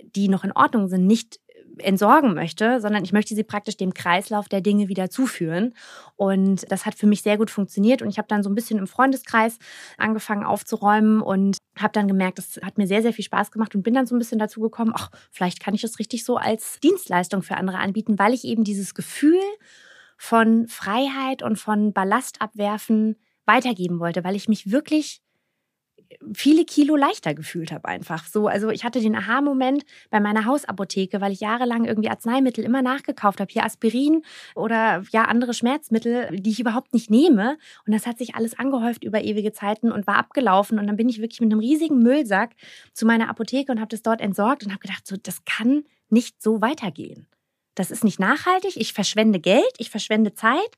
die noch in Ordnung sind, nicht entsorgen möchte, sondern ich möchte sie praktisch dem Kreislauf der Dinge wieder zuführen. Und das hat für mich sehr gut funktioniert. Und ich habe dann so ein bisschen im Freundeskreis angefangen aufzuräumen und habe dann gemerkt, das hat mir sehr, sehr viel Spaß gemacht und bin dann so ein bisschen dazu gekommen, ach, vielleicht kann ich das richtig so als Dienstleistung für andere anbieten, weil ich eben dieses Gefühl von Freiheit und von Ballastabwerfen weitergeben wollte, weil ich mich wirklich viele Kilo leichter gefühlt habe einfach. So, also ich hatte den Aha-Moment bei meiner Hausapotheke, weil ich jahrelang irgendwie Arzneimittel immer nachgekauft habe, hier Aspirin oder ja andere Schmerzmittel, die ich überhaupt nicht nehme. Und das hat sich alles angehäuft über ewige Zeiten und war abgelaufen. Und dann bin ich wirklich mit einem riesigen Müllsack zu meiner Apotheke und habe das dort entsorgt und habe gedacht, so das kann nicht so weitergehen. Das ist nicht nachhaltig. Ich verschwende Geld, ich verschwende Zeit.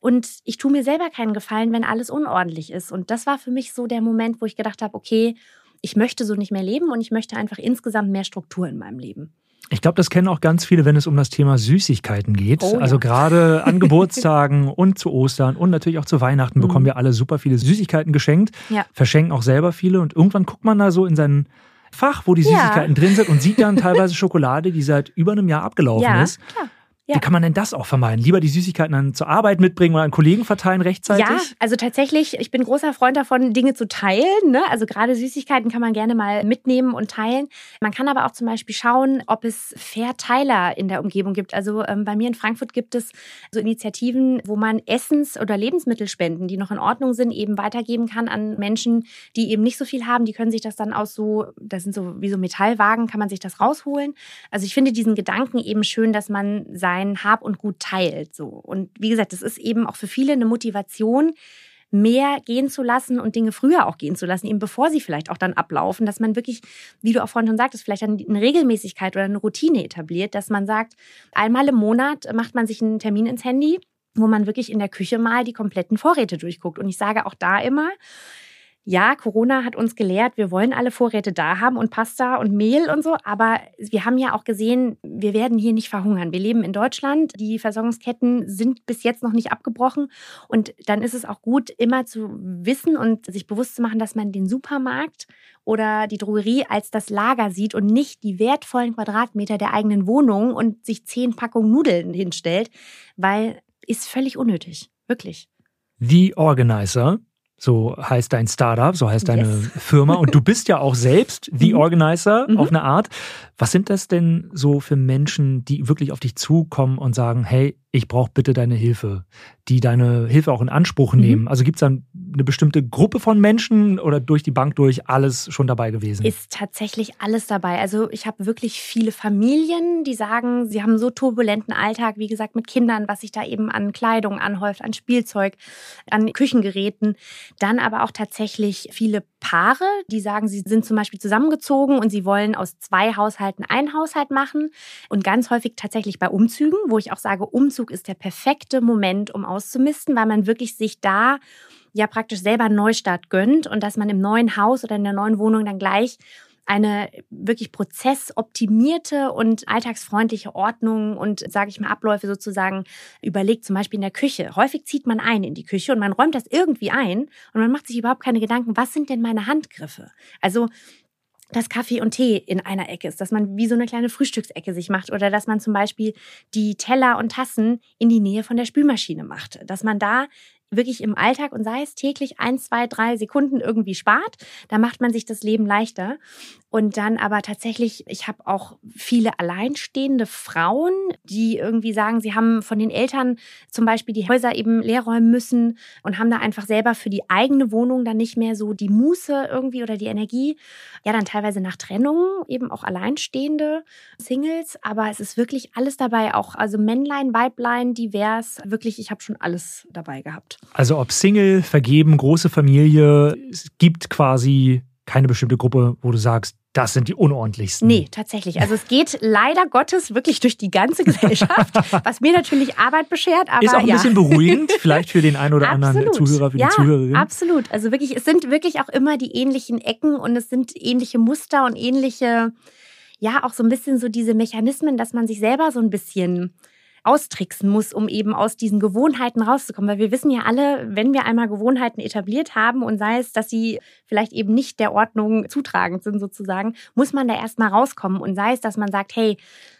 Und ich tue mir selber keinen Gefallen, wenn alles unordentlich ist. Und das war für mich so der Moment, wo ich gedacht habe, okay, ich möchte so nicht mehr leben und ich möchte einfach insgesamt mehr Struktur in meinem Leben. Ich glaube, das kennen auch ganz viele, wenn es um das Thema Süßigkeiten geht. Oh, ja. Also gerade an Geburtstagen und zu Ostern und natürlich auch zu Weihnachten bekommen Mhm. wir alle super viele Süßigkeiten geschenkt, Ja. verschenken auch selber viele und irgendwann guckt man da so in sein Fach, wo die Ja. Süßigkeiten drin sind und sieht dann teilweise Schokolade, die seit über einem Jahr abgelaufen Ja, ist. klar. Ja. Wie kann man denn das auch vermeiden? Lieber die Süßigkeiten dann zur Arbeit mitbringen oder an Kollegen verteilen rechtzeitig? Ja, also tatsächlich, ich bin großer Freund davon, Dinge zu teilen. Ne? Also gerade Süßigkeiten kann man gerne mal mitnehmen und teilen. Man kann aber auch zum Beispiel schauen, ob es Verteiler in der Umgebung gibt. Also ähm, bei mir in Frankfurt gibt es so Initiativen, wo man Essens- oder Lebensmittelspenden, die noch in Ordnung sind, eben weitergeben kann an Menschen, die eben nicht so viel haben. Die können sich das dann aus so, das sind so wie so Metallwagen, kann man sich das rausholen. Also ich finde diesen Gedanken eben schön, dass man sein Hab und Gut teilt. So. Und wie gesagt, das ist eben auch für viele eine Motivation, mehr gehen zu lassen und Dinge früher auch gehen zu lassen, eben bevor sie vielleicht auch dann ablaufen, dass man wirklich, wie du auch vorhin schon sagtest, vielleicht eine Regelmäßigkeit oder eine Routine etabliert, dass man sagt, einmal im Monat macht man sich einen Termin ins Handy, wo man wirklich in der Küche mal die kompletten Vorräte durchguckt. Und ich sage auch da immer, ja, Corona hat uns gelehrt, wir wollen alle Vorräte da haben und Pasta und Mehl und so, aber wir haben ja auch gesehen, wir werden hier nicht verhungern. Wir leben in Deutschland, die Versorgungsketten sind bis jetzt noch nicht abgebrochen und dann ist es auch gut, immer zu wissen und sich bewusst zu machen, dass man den Supermarkt oder die Drogerie als das Lager sieht und nicht die wertvollen Quadratmeter der eigenen Wohnung und sich zehn Packungen Nudeln hinstellt, weil ist völlig unnötig, wirklich. The Organizer, so heißt dein Startup, so heißt deine Yes. Firma. Und du bist ja auch selbst The Mhm. Organizer Mhm. auf eine Art. Was sind das denn so für Menschen, die wirklich auf dich zukommen und sagen, hey, ich brauche bitte deine Hilfe, die deine Hilfe auch in Anspruch Mhm. nehmen? Also gibt es dann eine bestimmte Gruppe von Menschen oder durch die Bank durch alles schon dabei gewesen? Ist tatsächlich alles dabei. Also ich habe wirklich viele Familien, die sagen, sie haben so turbulenten Alltag, wie gesagt, mit Kindern, was sich da eben an Kleidung anhäuft, an Spielzeug, an Küchengeräten. Dann aber auch tatsächlich viele Paare, die sagen, sie sind zum Beispiel zusammengezogen und sie wollen aus zwei Haushalten einen Haushalt machen. Und ganz häufig tatsächlich bei Umzügen, wo ich auch sage, Umzug ist der perfekte Moment, um auszumisten, weil man wirklich sich da ja praktisch selber einen Neustart gönnt und dass man im neuen Haus oder in der neuen Wohnung dann gleich eine wirklich prozessoptimierte und alltagsfreundliche Ordnung und, sage ich mal, Abläufe sozusagen überlegt, zum Beispiel in der Küche. Häufig zieht man ein in die Küche und man räumt das irgendwie ein und man macht sich überhaupt keine Gedanken, was sind denn meine Handgriffe? Also dass Kaffee und Tee in einer Ecke ist, dass man wie so eine kleine Frühstücksecke sich macht oder dass man zum Beispiel die Teller und Tassen in die Nähe von der Spülmaschine macht, dass man da wirklich im Alltag und sei es täglich ein, zwei, drei Sekunden irgendwie spart, da macht man sich das Leben leichter. Und dann aber tatsächlich, ich habe auch viele alleinstehende Frauen, die irgendwie sagen, sie haben von den Eltern zum Beispiel die Häuser eben leer räumen müssen und haben da einfach selber für die eigene Wohnung dann nicht mehr so die Muße irgendwie oder die Energie. Ja, dann teilweise nach Trennung, eben auch alleinstehende Singles. Aber es ist wirklich alles dabei, auch also Männlein, Weiblein, divers. Wirklich, ich habe schon alles dabei gehabt. Also ob Single, vergeben, große Familie, es gibt quasi keine bestimmte Gruppe, wo du sagst, das sind die unordentlichsten. Nee, tatsächlich. Also es geht leider Gottes wirklich durch die ganze Gesellschaft, was mir natürlich Arbeit beschert, aber Ist auch ein ja. bisschen beruhigend, vielleicht für den einen oder anderen Absolut. Zuhörer, für ja, die Zuhörerin. Absolut. Also wirklich, es sind wirklich auch immer die ähnlichen Ecken und es sind ähnliche Muster und ähnliche, ja, auch so ein bisschen so diese Mechanismen, dass man sich selber so ein bisschen austricksen muss, um eben aus diesen Gewohnheiten rauszukommen. Weil wir wissen ja alle, wenn wir einmal Gewohnheiten etabliert haben und sei es, dass sie vielleicht eben nicht der Ordnung zutragend sind sozusagen, muss man da erstmal rauskommen. Und sei es, dass man sagt, hey,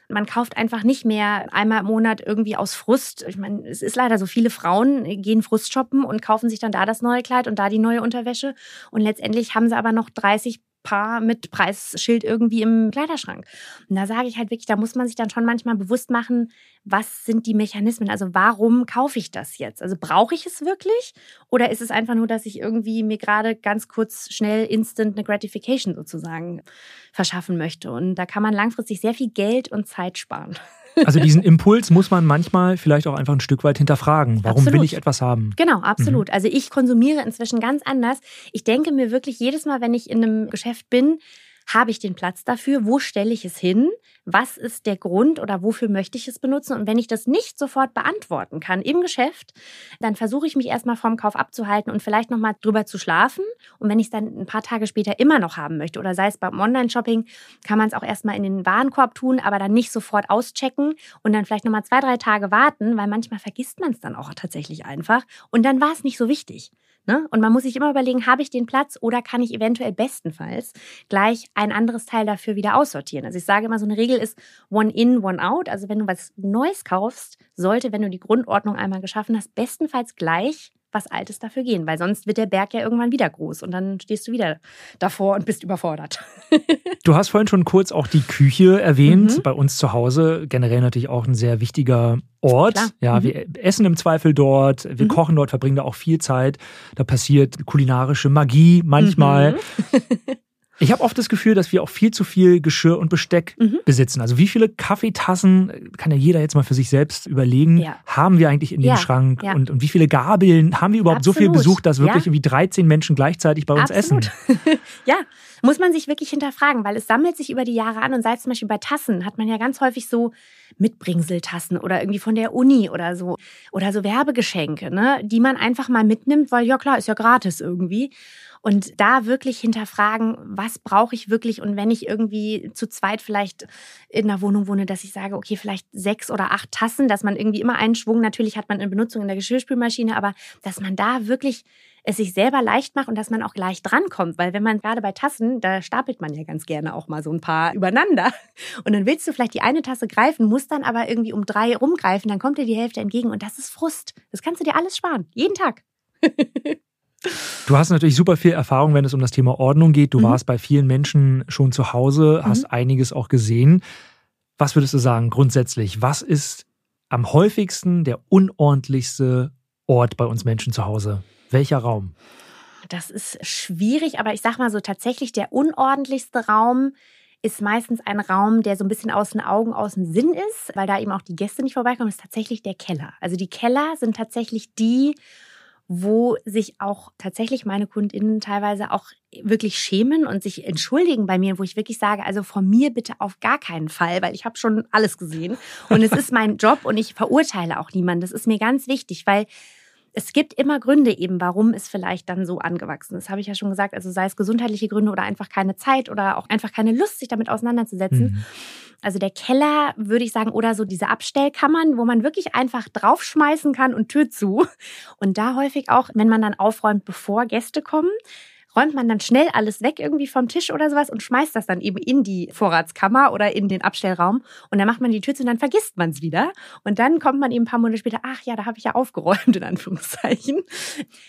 man kauft einfach nicht mehr einmal im Monat irgendwie aus Frust. Ich meine, es ist leider so, viele Frauen gehen Frust shoppen und kaufen sich dann da das neue Kleid und da die neue Unterwäsche. Und letztendlich haben sie aber noch 30 Paar mit Preisschild irgendwie im Kleiderschrank. Und da sage ich halt wirklich, da muss man sich dann schon manchmal bewusst machen, was sind die Mechanismen? Also warum kaufe ich das jetzt? Also brauche ich es wirklich? Oder ist es einfach nur, dass ich irgendwie mir gerade ganz kurz schnell instant eine Gratification sozusagen verschaffen möchte? Und da kann man langfristig sehr viel Geld und Zeit sparen. Also diesen Impuls muss man manchmal vielleicht auch einfach ein Stück weit hinterfragen. Warum Absolut. will ich etwas haben? Genau, absolut. Also ich konsumiere inzwischen ganz anders. Ich denke mir wirklich jedes Mal, wenn ich in einem Geschäft bin, Habe ich den Platz dafür? Wo stelle ich es hin? Was ist der Grund oder wofür möchte ich es benutzen? Und wenn ich das nicht sofort beantworten kann im Geschäft, dann versuche ich mich erstmal vom Kauf abzuhalten und vielleicht nochmal drüber zu schlafen. Und wenn ich es dann ein paar Tage später immer noch haben möchte oder sei es beim Online-Shopping, kann man es auch erstmal in den Warenkorb tun, aber dann nicht sofort auschecken und dann vielleicht nochmal zwei, drei Tage warten, weil manchmal vergisst man es dann auch tatsächlich einfach. Und dann war es nicht so wichtig. Ne? Und man muss sich immer überlegen, habe ich den Platz oder kann ich eventuell bestenfalls gleich ein anderes Teil dafür wieder aussortieren. Also ich sage immer, so eine Regel ist one in, one out. Also wenn du was Neues kaufst, sollte, wenn du die Grundordnung einmal geschaffen hast, bestenfalls gleich was Altes dafür gehen, weil sonst wird der Berg ja irgendwann wieder groß und dann stehst du wieder davor und bist überfordert. du hast vorhin schon kurz auch die Küche erwähnt, mhm. bei uns zu Hause, generell natürlich auch ein sehr wichtiger Ort. Klar. Ja, mhm. wir essen im Zweifel dort, wir mhm. kochen dort, verbringen da auch viel Zeit. Da passiert kulinarische Magie manchmal. Ich habe oft das Gefühl, dass wir auch viel zu viel Geschirr und Besteck mhm. besitzen. Also wie viele Kaffeetassen, kann ja jeder jetzt mal für sich selbst überlegen, ja. haben wir eigentlich in dem ja. Schrank? Ja. Und, und wie viele Gabeln haben wir überhaupt Absolut. so viel Besuch, dass wirklich irgendwie 13 Menschen gleichzeitig bei uns Absolut. essen? ja, muss man sich wirklich hinterfragen, weil es sammelt sich über die Jahre an und sei es zum Beispiel bei Tassen, hat man ja ganz häufig so Mitbringseltassen oder irgendwie von der Uni oder so oder so Werbegeschenke, ne, die man einfach mal mitnimmt, weil ja klar, ist ja gratis irgendwie. Und da wirklich hinterfragen, was brauche ich wirklich? Und wenn ich irgendwie zu zweit vielleicht in einer Wohnung wohne, dass ich sage, okay, vielleicht sechs oder acht Tassen, dass man irgendwie immer einen Schwung, natürlich hat man in Benutzung in der Geschirrspülmaschine, aber dass man da wirklich es sich selber leicht macht und dass man auch gleich drankommt. Weil wenn man gerade bei Tassen, da stapelt man ja ganz gerne auch mal so ein paar übereinander. Und dann willst du vielleicht die eine Tasse greifen, musst dann aber irgendwie um drei rumgreifen, dann kommt dir die Hälfte entgegen und das ist Frust. Das kannst du dir alles sparen. Jeden Tag. Du hast natürlich super viel Erfahrung, wenn es um das Thema Ordnung geht. Du mhm. warst bei vielen Menschen schon zu Hause, mhm. hast einiges auch gesehen. Was würdest du sagen grundsätzlich? Was ist am häufigsten der unordentlichste Ort bei uns Menschen zu Hause? Welcher Raum? Das ist schwierig, aber ich sag mal so tatsächlich der unordentlichste Raum ist meistens ein Raum, der so ein bisschen aus den Augen, aus dem Sinn ist, weil da eben auch die Gäste nicht vorbeikommen, ist tatsächlich der Keller. Also die Keller sind tatsächlich die, wo sich auch tatsächlich meine KundInnen teilweise auch wirklich schämen und sich entschuldigen bei mir, wo ich wirklich sage, also von mir bitte auf gar keinen Fall, weil ich habe schon alles gesehen und es ist mein Job und ich verurteile auch niemanden. Das ist mir ganz wichtig, weil es gibt immer Gründe eben, warum es vielleicht dann so angewachsen ist. Habe ich ja schon gesagt, also sei es gesundheitliche Gründe oder einfach keine Zeit oder auch einfach keine Lust, sich damit auseinanderzusetzen. Mhm. Also der Keller, würde ich sagen, oder so diese Abstellkammern, wo man wirklich einfach draufschmeißen kann und Tür zu. Und da häufig auch, wenn man dann aufräumt, bevor Gäste kommen, räumt man dann schnell alles weg irgendwie vom Tisch oder sowas und schmeißt das dann eben in die Vorratskammer oder in den Abstellraum und dann macht man die Tür zu und dann vergisst man es wieder und dann kommt man eben ein paar Monate später, ach ja, da habe ich ja aufgeräumt in Anführungszeichen.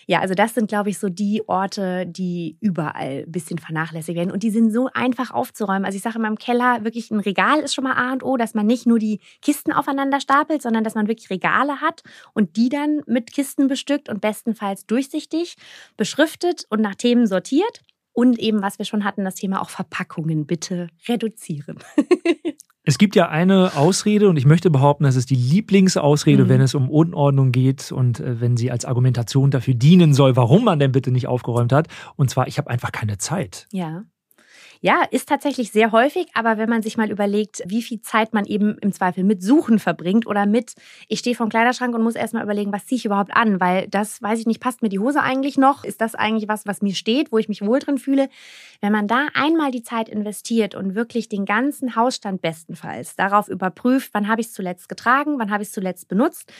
Ja, also das sind glaube ich so die Orte, die überall ein bisschen vernachlässigt werden und die sind so einfach aufzuräumen. Also ich sage in meinem Keller wirklich ein Regal ist schon mal A und O, dass man nicht nur die Kisten aufeinander stapelt, sondern dass man wirklich Regale hat und die dann mit Kisten bestückt und bestenfalls durchsichtig beschriftet und nach Themen sortiert. Und eben, was wir schon hatten, das Thema auch Verpackungen bitte reduzieren. Es gibt ja eine Ausrede und ich möchte behaupten, das ist die Lieblingsausrede, mhm. wenn es um Unordnung geht und äh, wenn sie als Argumentation dafür dienen soll, warum man denn bitte nicht aufgeräumt hat. Und zwar, ich habe einfach keine Zeit. Ja. Ja, ist tatsächlich sehr häufig, aber wenn man sich mal überlegt, wie viel Zeit man eben im Zweifel mit Suchen verbringt oder mit, ich stehe vom Kleiderschrank und muss erstmal überlegen, was ziehe ich überhaupt an, weil das, weiß ich nicht, passt mir die Hose eigentlich noch? Ist das eigentlich was, was mir steht, wo ich mich wohl drin fühle? Wenn man da einmal die Zeit investiert und wirklich den ganzen Hausstand bestenfalls darauf überprüft, wann habe ich es zuletzt getragen, wann habe ich es zuletzt benutzt.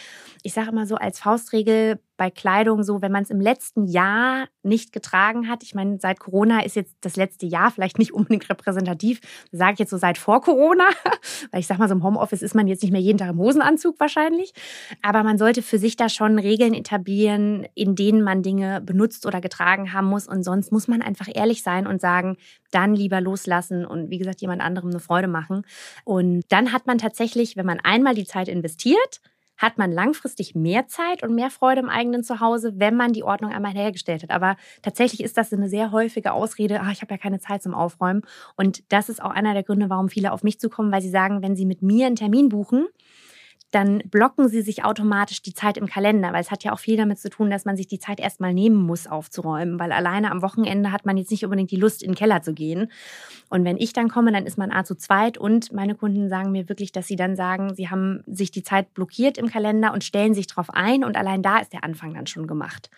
Ich sage immer so als Faustregel, bei Kleidung so, wenn man es im letzten Jahr nicht getragen hat. Ich meine, seit Corona ist jetzt das letzte Jahr vielleicht nicht unbedingt repräsentativ. Sage ich jetzt so seit vor Corona, weil ich sag mal, so im Homeoffice ist man jetzt nicht mehr jeden Tag im Hosenanzug wahrscheinlich. Aber man sollte für sich da schon Regeln etablieren, in denen man Dinge benutzt oder getragen haben muss. Und sonst muss man einfach ehrlich sein und sagen, dann lieber loslassen und wie gesagt, jemand anderem eine Freude machen. Und dann hat man tatsächlich, wenn man einmal die Zeit investiert, hat man langfristig mehr Zeit und mehr Freude im eigenen Zuhause, wenn man die Ordnung einmal hergestellt hat. Aber tatsächlich ist das eine sehr häufige Ausrede, ah, ich habe ja keine Zeit zum Aufräumen. Und das ist auch einer der Gründe, warum viele auf mich zukommen, weil sie sagen, wenn sie mit mir einen Termin buchen, dann blocken sie sich automatisch die Zeit im Kalender, weil es hat ja auch viel damit zu tun, dass man sich die Zeit erstmal nehmen muss, aufzuräumen, weil alleine am Wochenende hat man jetzt nicht unbedingt die Lust, in den Keller zu gehen. Und wenn ich dann komme, dann ist man A zu zweit und meine Kunden sagen mir wirklich, dass sie dann sagen, sie haben sich die Zeit blockiert im Kalender und stellen sich drauf ein und allein da ist der Anfang dann schon gemacht.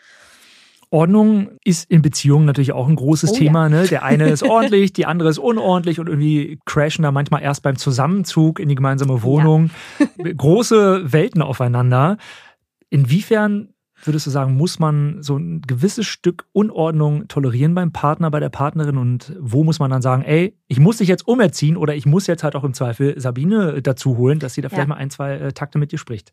Ordnung ist in Beziehungen natürlich auch ein großes oh, Thema. Ja. Ne? Der eine ist ordentlich, die andere ist unordentlich und irgendwie crashen da manchmal erst beim Zusammenzug in die gemeinsame Wohnung. Ja. Große Welten aufeinander. Inwiefern würdest du sagen, muss man so ein gewisses Stück Unordnung tolerieren beim Partner, bei der Partnerin? Und wo muss man dann sagen, ey, ich muss dich jetzt umerziehen oder ich muss jetzt halt auch im Zweifel Sabine dazu holen, dass sie da vielleicht ja. mal ein, zwei äh, Takte mit dir spricht?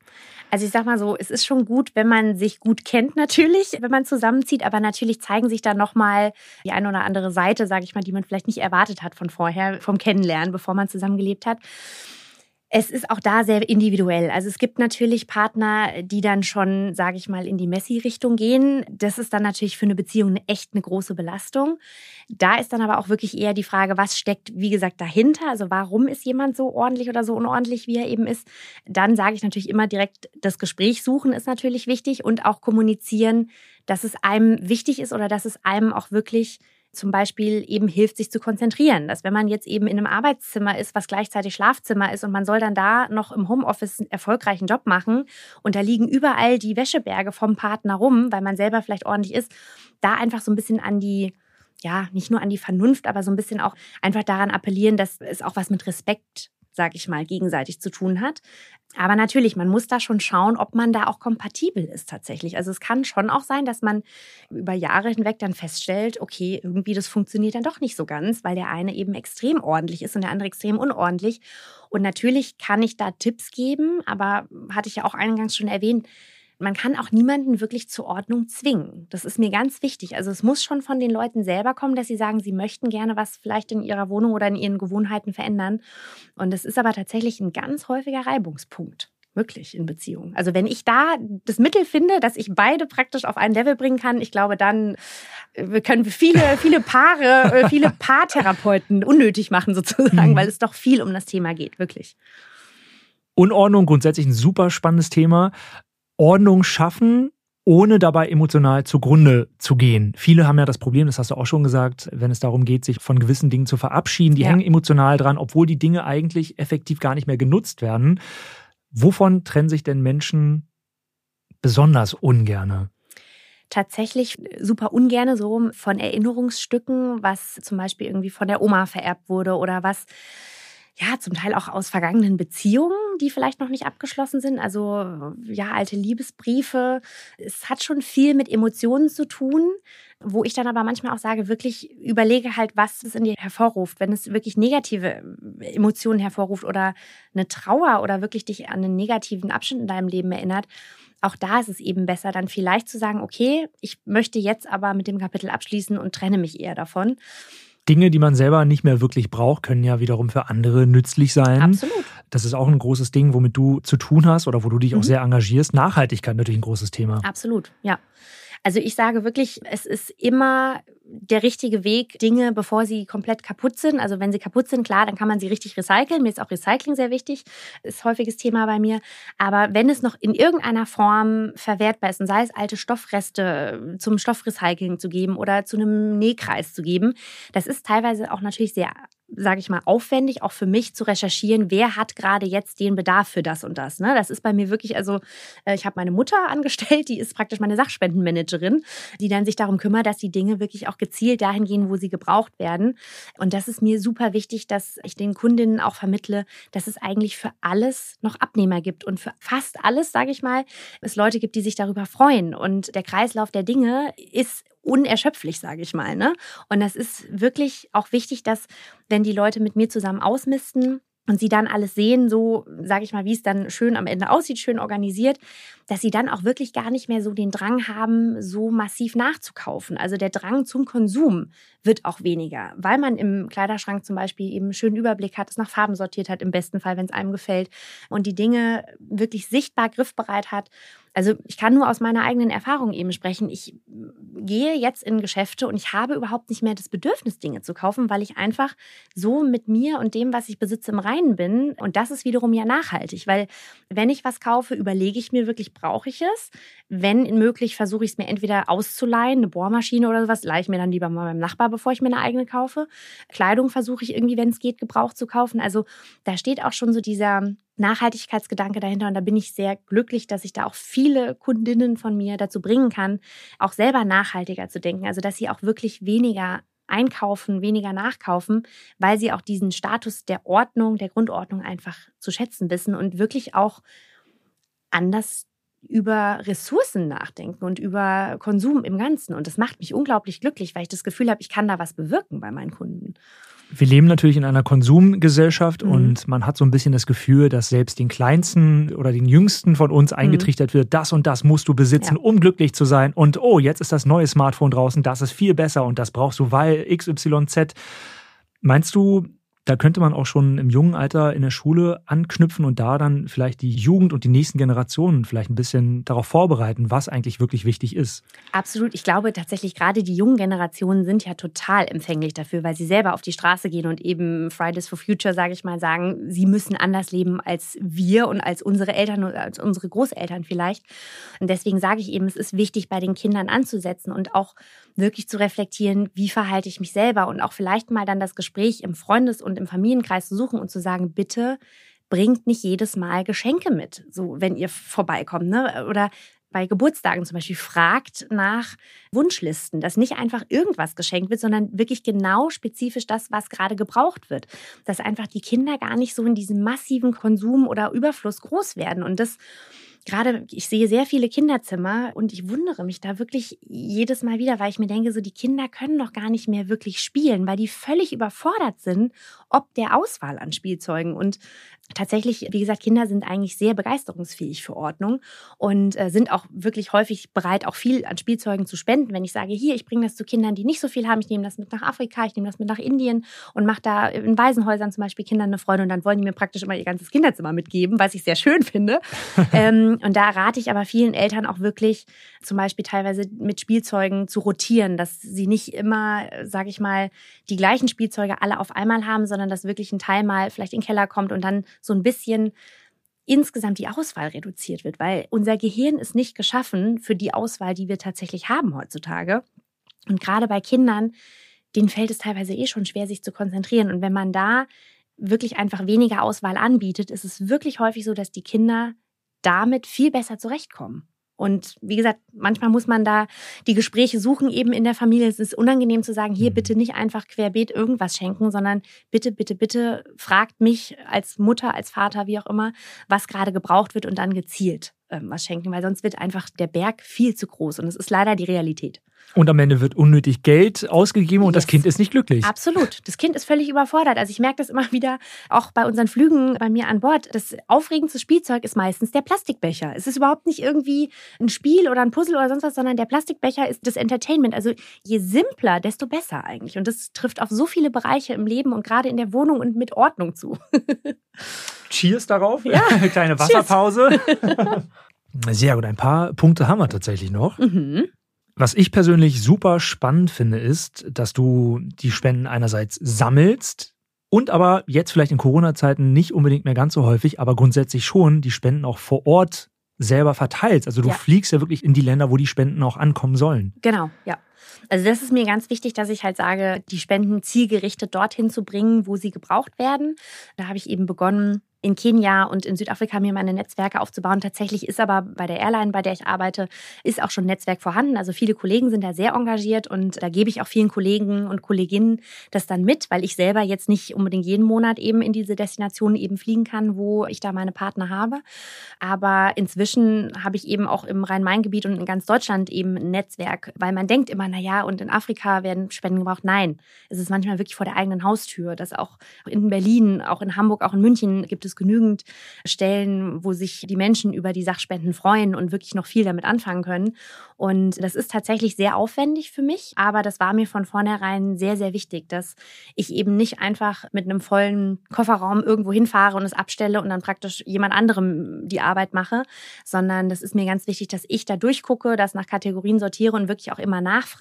Also ich sag mal so, es ist schon gut, wenn man sich gut kennt natürlich, wenn man zusammenzieht, aber natürlich zeigen sich da nochmal die eine oder andere Seite, sage ich mal, die man vielleicht nicht erwartet hat von vorher, vom Kennenlernen, bevor man zusammengelebt hat. Es ist auch da sehr individuell. Also es gibt natürlich Partner, die dann schon, sage ich mal, in die Messi-Richtung gehen. Das ist dann natürlich für eine Beziehung echt eine große Belastung. Da ist dann aber auch wirklich eher die Frage, was steckt, wie gesagt, dahinter? Also warum ist jemand so ordentlich oder so unordentlich, wie er eben ist? Dann sage ich natürlich immer direkt, das Gespräch suchen ist natürlich wichtig und auch kommunizieren, dass es einem wichtig ist oder dass es einem auch wirklich zum Beispiel eben hilft, sich zu konzentrieren. Dass wenn man jetzt eben in einem Arbeitszimmer ist, was gleichzeitig Schlafzimmer ist und man soll dann da noch im Homeoffice einen erfolgreichen Job machen und da liegen überall die Wäscheberge vom Partner rum, weil man selber vielleicht ordentlich ist, da einfach so ein bisschen an die ja, nicht nur an die Vernunft, aber so ein bisschen auch einfach daran appellieren, dass es auch was mit Respekt sag ich mal, gegenseitig zu tun hat. Aber natürlich, man muss da schon schauen, ob man da auch kompatibel ist tatsächlich. Also es kann schon auch sein, dass man über Jahre hinweg dann feststellt, okay, irgendwie das funktioniert dann doch nicht so ganz, weil der eine eben extrem ordentlich ist und der andere extrem unordentlich. Und natürlich kann ich da Tipps geben, aber hatte ich ja auch eingangs schon erwähnt, man kann auch niemanden wirklich zur Ordnung zwingen. Das ist mir ganz wichtig. Also es muss schon von den Leuten selber kommen, dass sie sagen, sie möchten gerne was vielleicht in ihrer Wohnung oder in ihren Gewohnheiten verändern. Und das ist aber tatsächlich ein ganz häufiger Reibungspunkt. Wirklich in Beziehungen. Also wenn ich da das Mittel finde, dass ich beide praktisch auf ein Level bringen kann, ich glaube, dann äh, können wir viele, viele Paare, äh, viele Paartherapeuten unnötig machen sozusagen, mhm. weil es doch viel um das Thema geht, wirklich. Unordnung grundsätzlich ein super spannendes Thema. Ordnung schaffen, ohne dabei emotional zugrunde zu gehen. Viele haben ja das Problem, das hast du auch schon gesagt, wenn es darum geht, sich von gewissen Dingen zu verabschieden, die ja. hängen emotional dran, obwohl die Dinge eigentlich effektiv gar nicht mehr genutzt werden. Wovon trennen sich denn Menschen besonders ungerne? tatsächlich super ungerne so von Erinnerungsstücken, was zum Beispiel irgendwie von der Oma vererbt wurde oder was ja, zum Teil auch aus vergangenen Beziehungen, die vielleicht noch nicht abgeschlossen sind. Also ja, alte Liebesbriefe. Es hat schon viel mit Emotionen zu tun, wo ich dann aber manchmal auch sage, wirklich überlege halt, was es in dir hervorruft. Wenn es wirklich negative Emotionen hervorruft oder eine Trauer oder wirklich dich an einen negativen Abschnitt in deinem Leben erinnert, auch da ist es eben besser, dann vielleicht zu sagen, okay, ich möchte jetzt aber mit dem Kapitel abschließen und trenne mich eher davon. Dinge, die man selber nicht mehr wirklich braucht, können ja wiederum für andere nützlich sein. Absolut. Das ist auch ein großes Ding, womit du zu tun hast oder wo du dich mhm. auch sehr engagierst. Nachhaltigkeit natürlich ein großes Thema. Absolut, ja. Also ich sage wirklich, es ist immer der richtige Weg, Dinge, bevor sie komplett kaputt sind. Also wenn sie kaputt sind, klar, dann kann man sie richtig recyceln. Mir ist auch Recycling sehr wichtig, ist häufiges Thema bei mir. Aber wenn es noch in irgendeiner Form verwertbar ist, und sei es alte Stoffreste zum Stoffrecycling zu geben oder zu einem Nähkreis zu geben, das ist teilweise auch natürlich sehr sage ich mal, aufwendig, auch für mich zu recherchieren, wer hat gerade jetzt den Bedarf für das und das. Ne? Das ist bei mir wirklich, also äh, ich habe meine Mutter angestellt, die ist praktisch meine Sachspendenmanagerin, die dann sich darum kümmert, dass die Dinge wirklich auch gezielt dahin gehen, wo sie gebraucht werden. Und das ist mir super wichtig, dass ich den Kundinnen auch vermittle, dass es eigentlich für alles noch Abnehmer gibt und für fast alles, sage ich mal, es Leute gibt, die sich darüber freuen. Und der Kreislauf der Dinge ist unerschöpflich, sage ich mal. Ne? Und das ist wirklich auch wichtig, dass wenn die Leute mit mir zusammen ausmisten, und sie dann alles sehen, so sage ich mal, wie es dann schön am Ende aussieht, schön organisiert, dass sie dann auch wirklich gar nicht mehr so den Drang haben, so massiv nachzukaufen. Also der Drang zum Konsum wird auch weniger, weil man im Kleiderschrank zum Beispiel eben einen schönen Überblick hat, es nach Farben sortiert hat, im besten Fall, wenn es einem gefällt und die Dinge wirklich sichtbar griffbereit hat Also ich kann nur aus meiner eigenen Erfahrung eben sprechen. Ich gehe jetzt in Geschäfte und ich habe überhaupt nicht mehr das Bedürfnis, Dinge zu kaufen, weil ich einfach so mit mir und dem, was ich besitze, im Reinen bin. Und das ist wiederum ja nachhaltig, weil wenn ich was kaufe, überlege ich mir wirklich, brauche ich es? Wenn möglich, versuche ich es mir entweder auszuleihen, eine Bohrmaschine oder sowas, leihe ich mir dann lieber mal beim Nachbar, bevor ich mir eine eigene kaufe. Kleidung versuche ich irgendwie, wenn es geht, gebraucht zu kaufen. Also da steht auch schon so dieser Nachhaltigkeitsgedanke dahinter und da bin ich sehr glücklich, dass ich da auch viele Kundinnen von mir dazu bringen kann, auch selber nachhaltiger zu denken. Also dass sie auch wirklich weniger einkaufen, weniger nachkaufen, weil sie auch diesen Status der Ordnung, der Grundordnung einfach zu schätzen wissen und wirklich auch anders über Ressourcen nachdenken und über Konsum im Ganzen. Und das macht mich unglaublich glücklich, weil ich das Gefühl habe, ich kann da was bewirken bei meinen Kunden. Wir leben natürlich in einer Konsumgesellschaft mhm. und man hat so ein bisschen das Gefühl, dass selbst den Kleinsten oder den Jüngsten von uns mhm. eingetrichtert wird, das und das musst du besitzen, ja. um glücklich zu sein. Und oh, jetzt ist das neue Smartphone draußen, das ist viel besser und das brauchst du, weil XYZ. Meinst du, da könnte man auch schon im jungen Alter in der Schule anknüpfen und da dann vielleicht die Jugend und die nächsten Generationen vielleicht ein bisschen darauf vorbereiten, was eigentlich wirklich wichtig ist. Absolut. Ich glaube tatsächlich, gerade die jungen Generationen sind ja total empfänglich dafür, weil sie selber auf die Straße gehen und eben Fridays for Future, sage ich mal, sagen, sie müssen anders leben als wir und als unsere Eltern oder als unsere Großeltern vielleicht. Und deswegen sage ich eben, es ist wichtig, bei den Kindern anzusetzen und auch wirklich zu reflektieren, wie verhalte ich mich selber und auch vielleicht mal dann das Gespräch im Freundes- und im Familienkreis zu suchen und zu sagen, bitte bringt nicht jedes Mal Geschenke mit, so wenn ihr vorbeikommt, ne? Oder bei Geburtstagen zum Beispiel fragt nach Wunschlisten, dass nicht einfach irgendwas geschenkt wird, sondern wirklich genau spezifisch das, was gerade gebraucht wird. Dass einfach die Kinder gar nicht so in diesem massiven Konsum oder Überfluss groß werden. Und das gerade, ich sehe sehr viele Kinderzimmer und ich wundere mich da wirklich jedes Mal wieder, weil ich mir denke, so die Kinder können doch gar nicht mehr wirklich spielen, weil die völlig überfordert sind, ob der Auswahl an Spielzeugen. Und tatsächlich, wie gesagt, Kinder sind eigentlich sehr begeisterungsfähig für Ordnung und äh, sind auch wirklich häufig bereit, auch viel an Spielzeugen zu spenden. Wenn ich sage, hier, ich bringe das zu Kindern, die nicht so viel haben, ich nehme das mit nach Afrika, ich nehme das mit nach Indien und mache da in Waisenhäusern zum Beispiel Kindern eine Freude und dann wollen die mir praktisch immer ihr ganzes Kinderzimmer mitgeben, was ich sehr schön finde. ähm, und da rate ich aber vielen Eltern auch wirklich, zum Beispiel teilweise mit Spielzeugen zu rotieren, dass sie nicht immer, sage ich mal, die gleichen Spielzeuge alle auf einmal haben, sondern dass wirklich ein Teil mal vielleicht in den Keller kommt und dann so ein bisschen insgesamt die Auswahl reduziert wird, weil unser Gehirn ist nicht geschaffen für die Auswahl, die wir tatsächlich haben heutzutage. Und gerade bei Kindern, denen fällt es teilweise eh schon schwer, sich zu konzentrieren. Und wenn man da wirklich einfach weniger Auswahl anbietet, ist es wirklich häufig so, dass die Kinder damit viel besser zurechtkommen. Und wie gesagt, manchmal muss man da die Gespräche suchen, eben in der Familie. Es ist unangenehm zu sagen, hier mhm. bitte nicht einfach querbeet irgendwas schenken, sondern bitte, bitte, bitte fragt mich als Mutter, als Vater, wie auch immer, was gerade gebraucht wird und dann gezielt ähm, was schenken, weil sonst wird einfach der Berg viel zu groß. Und es ist leider die Realität. Und am Ende wird unnötig Geld ausgegeben und yes. das Kind ist nicht glücklich. Absolut. Das Kind ist völlig überfordert. Also ich merke das immer wieder auch bei unseren Flügen bei mir an Bord. Das aufregendste Spielzeug ist meistens der Plastikbecher. Es ist überhaupt nicht irgendwie ein Spiel oder ein Puzzle oder sonst was, sondern der Plastikbecher ist das Entertainment. Also je simpler, desto besser eigentlich. Und das trifft auf so viele Bereiche im Leben und gerade in der Wohnung und mit Ordnung zu. Cheers darauf. Ja. Kleine Wasserpause. Sehr gut. Ein paar Punkte haben wir tatsächlich noch. Mhm. Was ich persönlich super spannend finde, ist, dass du die Spenden einerseits sammelst und aber jetzt vielleicht in Corona-Zeiten nicht unbedingt mehr ganz so häufig, aber grundsätzlich schon die Spenden auch vor Ort selber verteilst. Also du ja. fliegst ja wirklich in die Länder, wo die Spenden auch ankommen sollen. Genau, ja. Also das ist mir ganz wichtig, dass ich halt sage, die Spenden zielgerichtet dorthin zu bringen, wo sie gebraucht werden. Da habe ich eben begonnen, in Kenia und in Südafrika mir meine Netzwerke aufzubauen. Tatsächlich ist aber bei der Airline, bei der ich arbeite, ist auch schon ein Netzwerk vorhanden. Also viele Kollegen sind da sehr engagiert und da gebe ich auch vielen Kollegen und Kolleginnen das dann mit, weil ich selber jetzt nicht unbedingt jeden Monat eben in diese Destinationen eben fliegen kann, wo ich da meine Partner habe. Aber inzwischen habe ich eben auch im Rhein-Main-Gebiet und in ganz Deutschland eben ein Netzwerk, weil man denkt immer, naja, und in Afrika werden Spenden gebraucht. Nein, es ist manchmal wirklich vor der eigenen Haustür. Das auch in Berlin, auch in Hamburg, auch in München gibt es genügend Stellen, wo sich die Menschen über die Sachspenden freuen und wirklich noch viel damit anfangen können. Und das ist tatsächlich sehr aufwendig für mich, aber das war mir von vornherein sehr, sehr wichtig, dass ich eben nicht einfach mit einem vollen Kofferraum irgendwo hinfahre und es abstelle und dann praktisch jemand anderem die Arbeit mache, sondern das ist mir ganz wichtig, dass ich da durchgucke, das nach Kategorien sortiere und wirklich auch immer nachfrage.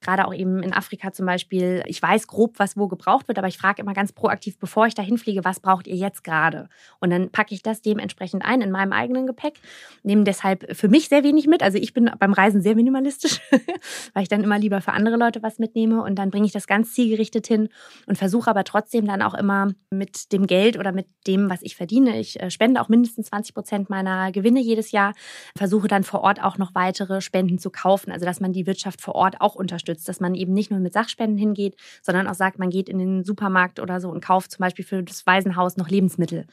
Gerade auch eben in Afrika zum Beispiel. Ich weiß grob, was wo gebraucht wird, aber ich frage immer ganz proaktiv, bevor ich da hinfliege, was braucht ihr jetzt gerade? Und dann packe ich das dementsprechend ein in meinem eigenen Gepäck, nehme deshalb für mich sehr wenig mit. Also ich bin beim Reisen sehr minimalistisch, weil ich dann immer lieber für andere Leute was mitnehme und dann bringe ich das ganz zielgerichtet hin und versuche aber trotzdem dann auch immer mit dem Geld oder mit dem, was ich verdiene. Ich äh, spende auch mindestens 20 Prozent meiner Gewinne jedes Jahr, versuche dann vor Ort auch noch weitere Spenden zu kaufen, also dass man die Wirtschaft vor Ort auch unterstützt, dass man eben nicht nur mit Sachspenden hingeht, sondern auch sagt, man geht in den Supermarkt oder so und kauft zum Beispiel für das Waisenhaus noch Lebensmittel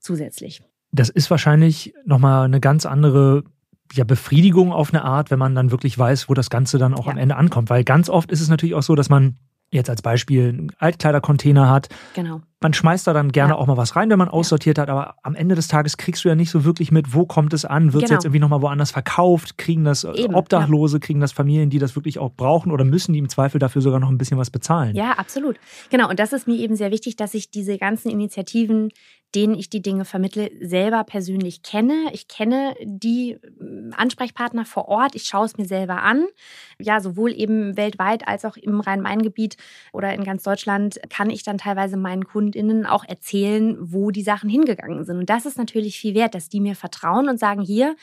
zusätzlich. Das ist wahrscheinlich nochmal eine ganz andere ja, Befriedigung auf eine Art, wenn man dann wirklich weiß, wo das Ganze dann auch ja. am Ende ankommt. Weil ganz oft ist es natürlich auch so, dass man jetzt als Beispiel einen Altkleidercontainer hat. Genau. Man schmeißt da dann gerne ja. auch mal was rein, wenn man aussortiert ja. hat, aber am Ende des Tages kriegst du ja nicht so wirklich mit, wo kommt es an? Wird es genau. jetzt irgendwie nochmal woanders verkauft? Kriegen das Eben, Obdachlose, ja. kriegen das Familien, die das wirklich auch brauchen oder müssen die im Zweifel dafür sogar noch ein bisschen was bezahlen? Ja, absolut. Genau, und das ist mir eben sehr wichtig, dass ich diese ganzen Initiativen denen ich die Dinge vermittle, selber persönlich kenne. Ich kenne die mm, Ansprechpartner vor Ort. Ich schaue es mir selber an. Ja, sowohl eben weltweit als auch im Rhein-Main-Gebiet oder in ganz Deutschland kann ich dann teilweise meinen KundInnen auch erzählen, wo die Sachen hingegangen sind. Und das ist natürlich viel wert, dass die mir vertrauen und sagen, hier,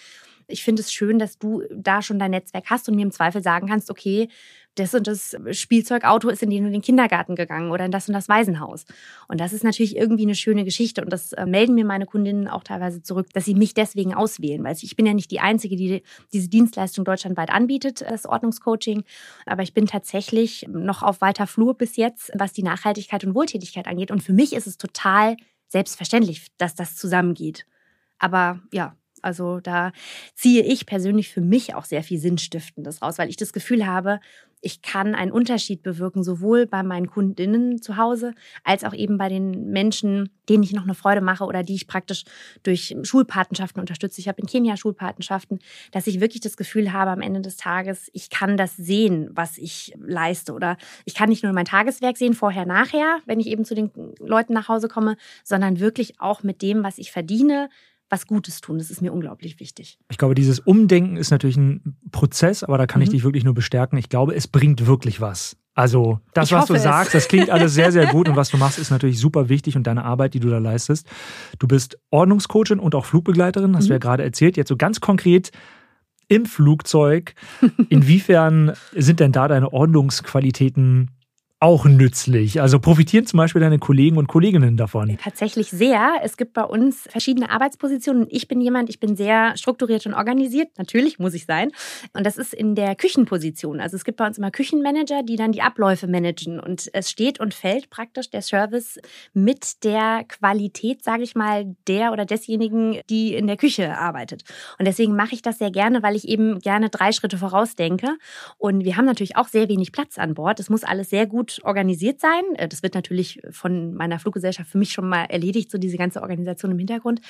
ich finde es schön, dass du da schon dein Netzwerk hast und mir im Zweifel sagen kannst, okay, das und das Spielzeugauto ist in den und den Kindergarten gegangen oder in das und das Waisenhaus. Und das ist natürlich irgendwie eine schöne Geschichte. Und das äh, melden mir meine Kundinnen auch teilweise zurück, dass sie mich deswegen auswählen. Weil ich bin ja nicht die Einzige, die diese Dienstleistung deutschlandweit anbietet, das Ordnungscoaching. Aber ich bin tatsächlich noch auf weiter Flur bis jetzt, was die Nachhaltigkeit und Wohltätigkeit angeht. Und für mich ist es total selbstverständlich, dass das zusammengeht. Aber ja, also da ziehe ich persönlich für mich auch sehr viel Sinnstiftendes raus, weil ich das Gefühl habe, ich kann einen Unterschied bewirken, sowohl bei meinen Kundinnen zu Hause, als auch eben bei den Menschen, denen ich noch eine Freude mache oder die ich praktisch durch Schulpatenschaften unterstütze. Ich habe in Kenia Schulpatenschaften, dass ich wirklich das Gefühl habe am Ende des Tages, ich kann das sehen, was ich leiste. Oder ich kann nicht nur mein Tageswerk sehen, vorher, nachher, wenn ich eben zu den Leuten nach Hause komme, sondern wirklich auch mit dem, was ich verdiene, was Gutes tun. Das ist mir unglaublich wichtig. Ich glaube, dieses Umdenken ist natürlich ein Prozess, aber da kann mhm. ich dich wirklich nur bestärken. Ich glaube, es bringt wirklich was. Also das, ich was du es. sagst, das klingt alles sehr, sehr gut und was du machst, ist natürlich super wichtig und deine Arbeit, die du da leistest. Du bist Ordnungscoachin und auch Flugbegleiterin, hast mhm. du ja gerade erzählt. Jetzt so ganz konkret im Flugzeug. Inwiefern sind denn da deine Ordnungsqualitäten auch nützlich? Also profitieren zum Beispiel deine Kollegen und Kolleginnen davon? Tatsächlich sehr. Es gibt bei uns verschiedene Arbeitspositionen. Ich bin jemand, ich bin sehr strukturiert und organisiert. Natürlich muss ich sein. Und das ist in der Küchenposition. Also es gibt bei uns immer Küchenmanager, die dann die Abläufe managen. Und es steht und fällt praktisch der Service mit der Qualität, sage ich mal, der oder desjenigen, die in der Küche arbeitet. Und deswegen mache ich das sehr gerne, weil ich eben gerne drei Schritte vorausdenke. Und wir haben natürlich auch sehr wenig Platz an Bord. Es muss alles sehr gut organisiert sein. Äh, das wird natürlich von meiner Fluggesellschaft für mich schon mal erledigt, so diese ganze Organisation im Hintergrund.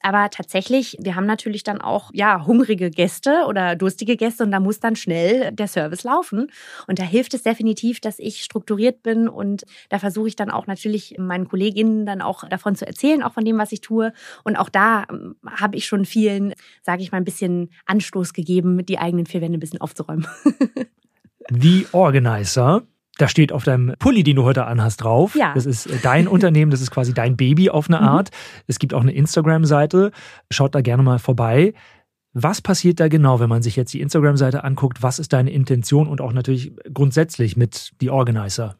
Aber tatsächlich, wir haben natürlich dann auch ja hungrige Gäste oder durstige Gäste und da muss dann schnell der Service laufen. Und da hilft es definitiv, dass ich strukturiert bin und da versuche ich dann auch natürlich meinen Kolleginnen dann auch davon zu erzählen, auch von dem, was ich tue. Und auch da ähm, habe ich schon vielen, sage ich mal, ein bisschen Anstoß gegeben, die eigenen vier Wände ein bisschen aufzuräumen. The Organizer da steht auf deinem Pulli, den du heute anhast, drauf. Ja. Das ist äh, dein Unternehmen, das ist quasi dein Baby auf eine mhm. Art. Es gibt auch eine Instagram-Seite. Schaut da gerne mal vorbei. Was passiert da genau, wenn man sich jetzt die Instagram-Seite anguckt? Was ist deine Intention und auch natürlich grundsätzlich mit The Organizer?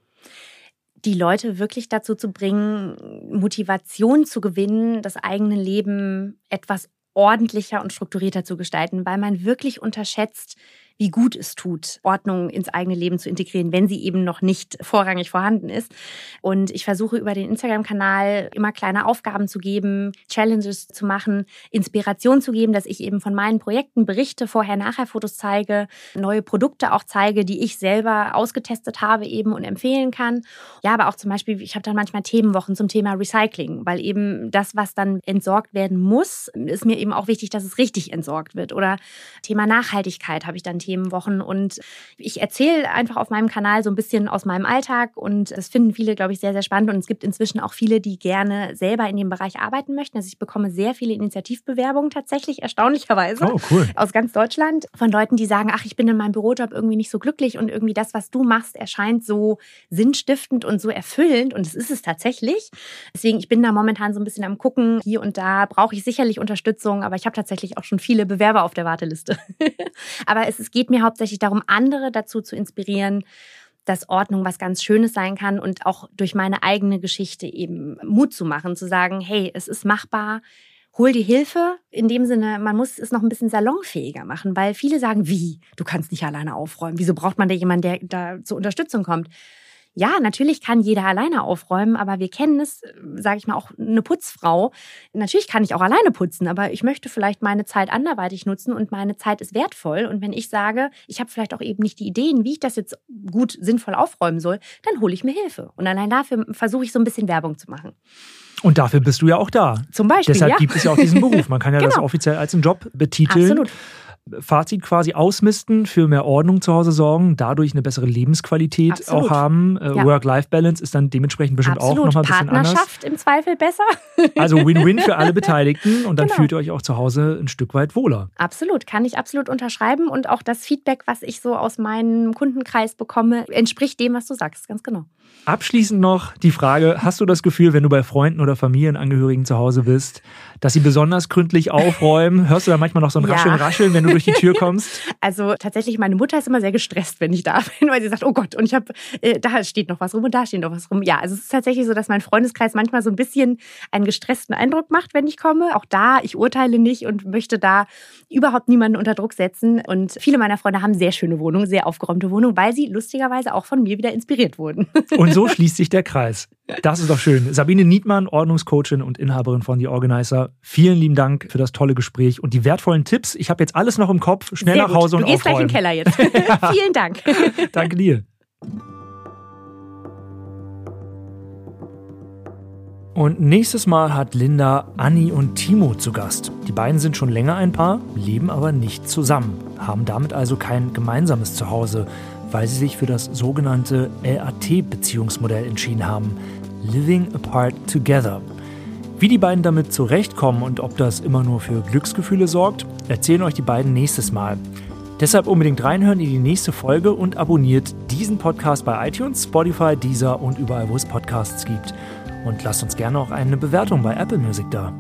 die Leute wirklich dazu zu bringen, Motivation zu gewinnen, das eigene Leben etwas ordentlicher und strukturierter zu gestalten, weil man wirklich unterschätzt, wie gut es tut, Ordnung ins eigene Leben zu integrieren, wenn sie eben noch nicht vorrangig vorhanden ist. Und ich versuche über den Instagram-Kanal immer kleine Aufgaben zu geben, Challenges zu machen, Inspiration zu geben, dass ich eben von meinen Projekten berichte, Vorher-Nachher-Fotos zeige, neue Produkte auch zeige, die ich selber ausgetestet habe eben und empfehlen kann. Ja, aber auch zum Beispiel, ich habe dann manchmal Themenwochen zum Thema Recycling, weil eben das, was dann entsorgt werden muss, ist mir eben auch wichtig, dass es richtig entsorgt wird. Oder Thema Nachhaltigkeit habe ich dann Themenwochen und ich erzähle einfach auf meinem Kanal so ein bisschen aus meinem Alltag und das finden viele, glaube ich, sehr, sehr spannend und es gibt inzwischen auch viele, die gerne selber in dem Bereich arbeiten möchten. Also ich bekomme sehr viele Initiativbewerbungen tatsächlich, erstaunlicherweise, oh, cool. aus ganz Deutschland von Leuten, die sagen, ach, ich bin in meinem Bürojob irgendwie nicht so glücklich und irgendwie das, was du machst, erscheint so sinnstiftend und so erfüllend und es ist es tatsächlich. Deswegen, ich bin da momentan so ein bisschen am gucken, hier und da brauche ich sicherlich Unterstützung, aber ich habe tatsächlich auch schon viele Bewerber auf der Warteliste. aber es, es geht mir hauptsächlich darum, andere dazu zu inspirieren, dass Ordnung was ganz Schönes sein kann und auch durch meine eigene Geschichte eben Mut zu machen, zu sagen, hey, es ist machbar, hol dir Hilfe. In dem Sinne, man muss es noch ein bisschen salonfähiger machen, weil viele sagen, wie, du kannst nicht alleine aufräumen. Wieso braucht man da jemanden, der da zur Unterstützung kommt? Ja, natürlich kann jeder alleine aufräumen, aber wir kennen es, sage ich mal, auch eine Putzfrau. Natürlich kann ich auch alleine putzen, aber ich möchte vielleicht meine Zeit anderweitig nutzen und meine Zeit ist wertvoll. Und wenn ich sage, ich habe vielleicht auch eben nicht die Ideen, wie ich das jetzt gut sinnvoll aufräumen soll, dann hole ich mir Hilfe. Und allein dafür versuche ich so ein bisschen Werbung zu machen. Und dafür bist du ja auch da. Zum Beispiel. Deshalb ja. gibt es ja auch diesen Beruf. Man kann ja genau. das offiziell als einen Job betiteln. Absolut. Fazit quasi ausmisten, für mehr Ordnung zu Hause sorgen, dadurch eine bessere Lebensqualität Absolut. auch haben. Äh, Ja. Work-Life-Balance ist dann dementsprechend bestimmt Absolut. auch nochmal ein bisschen anders. Partnerschaft im Zweifel besser. Also Win-Win für alle Beteiligten und dann Genau. fühlt ihr euch auch zu Hause ein Stück weit wohler. Absolut, kann ich absolut unterschreiben. Und auch das Feedback, was ich so aus meinem Kundenkreis bekomme, entspricht dem, was du sagst, ganz genau. Abschließend noch die Frage, hast du das Gefühl, wenn du bei Freunden oder Familienangehörigen zu Hause bist, dass sie besonders gründlich aufräumen? Hörst du da manchmal noch so ein Ja. Rascheln, Rascheln, wenn du durch die Tür kommst? Also tatsächlich, meine Mutter ist immer sehr gestresst, wenn ich da bin, weil sie sagt, oh Gott, und ich habe, äh, da steht noch was rum und da steht noch was rum. Ja, also es ist tatsächlich so, dass mein Freundeskreis manchmal so ein bisschen einen gestressten Eindruck macht, wenn ich komme. Auch da, ich urteile nicht und möchte da überhaupt niemanden unter Druck setzen. Und viele meiner Freunde haben sehr schöne Wohnungen, sehr aufgeräumte Wohnungen, weil sie lustigerweise auch von mir wieder inspiriert wurden. Und so schließt sich der Kreis. Das ist doch schön. Sabine Niedmann, Ordnungscoachin und Inhaberin von The Organizer. Vielen lieben Dank für das tolle Gespräch und die wertvollen Tipps. Ich habe jetzt alles noch im Kopf. Schnell Sehr nach gut. Hause Du und gehst gleich in aufräumen. den Keller jetzt. Vielen Dank. Danke dir. Und nächstes Mal hat Linda Anni und Timo zu Gast. Die beiden sind schon länger ein Paar, leben aber nicht zusammen, haben damit also kein gemeinsames Zuhause, weil sie sich für das sogenannte LAT-Beziehungsmodell entschieden haben. Living Apart Together. Wie die beiden damit zurechtkommen und ob das immer nur für Glücksgefühle sorgt, erzählen euch die beiden nächstes Mal. Deshalb unbedingt reinhören in die nächste Folge und abonniert diesen Podcast bei iTunes, Spotify, Deezer und überall, wo es Podcasts gibt. Und lasst uns gerne auch eine Bewertung bei Apple Music da.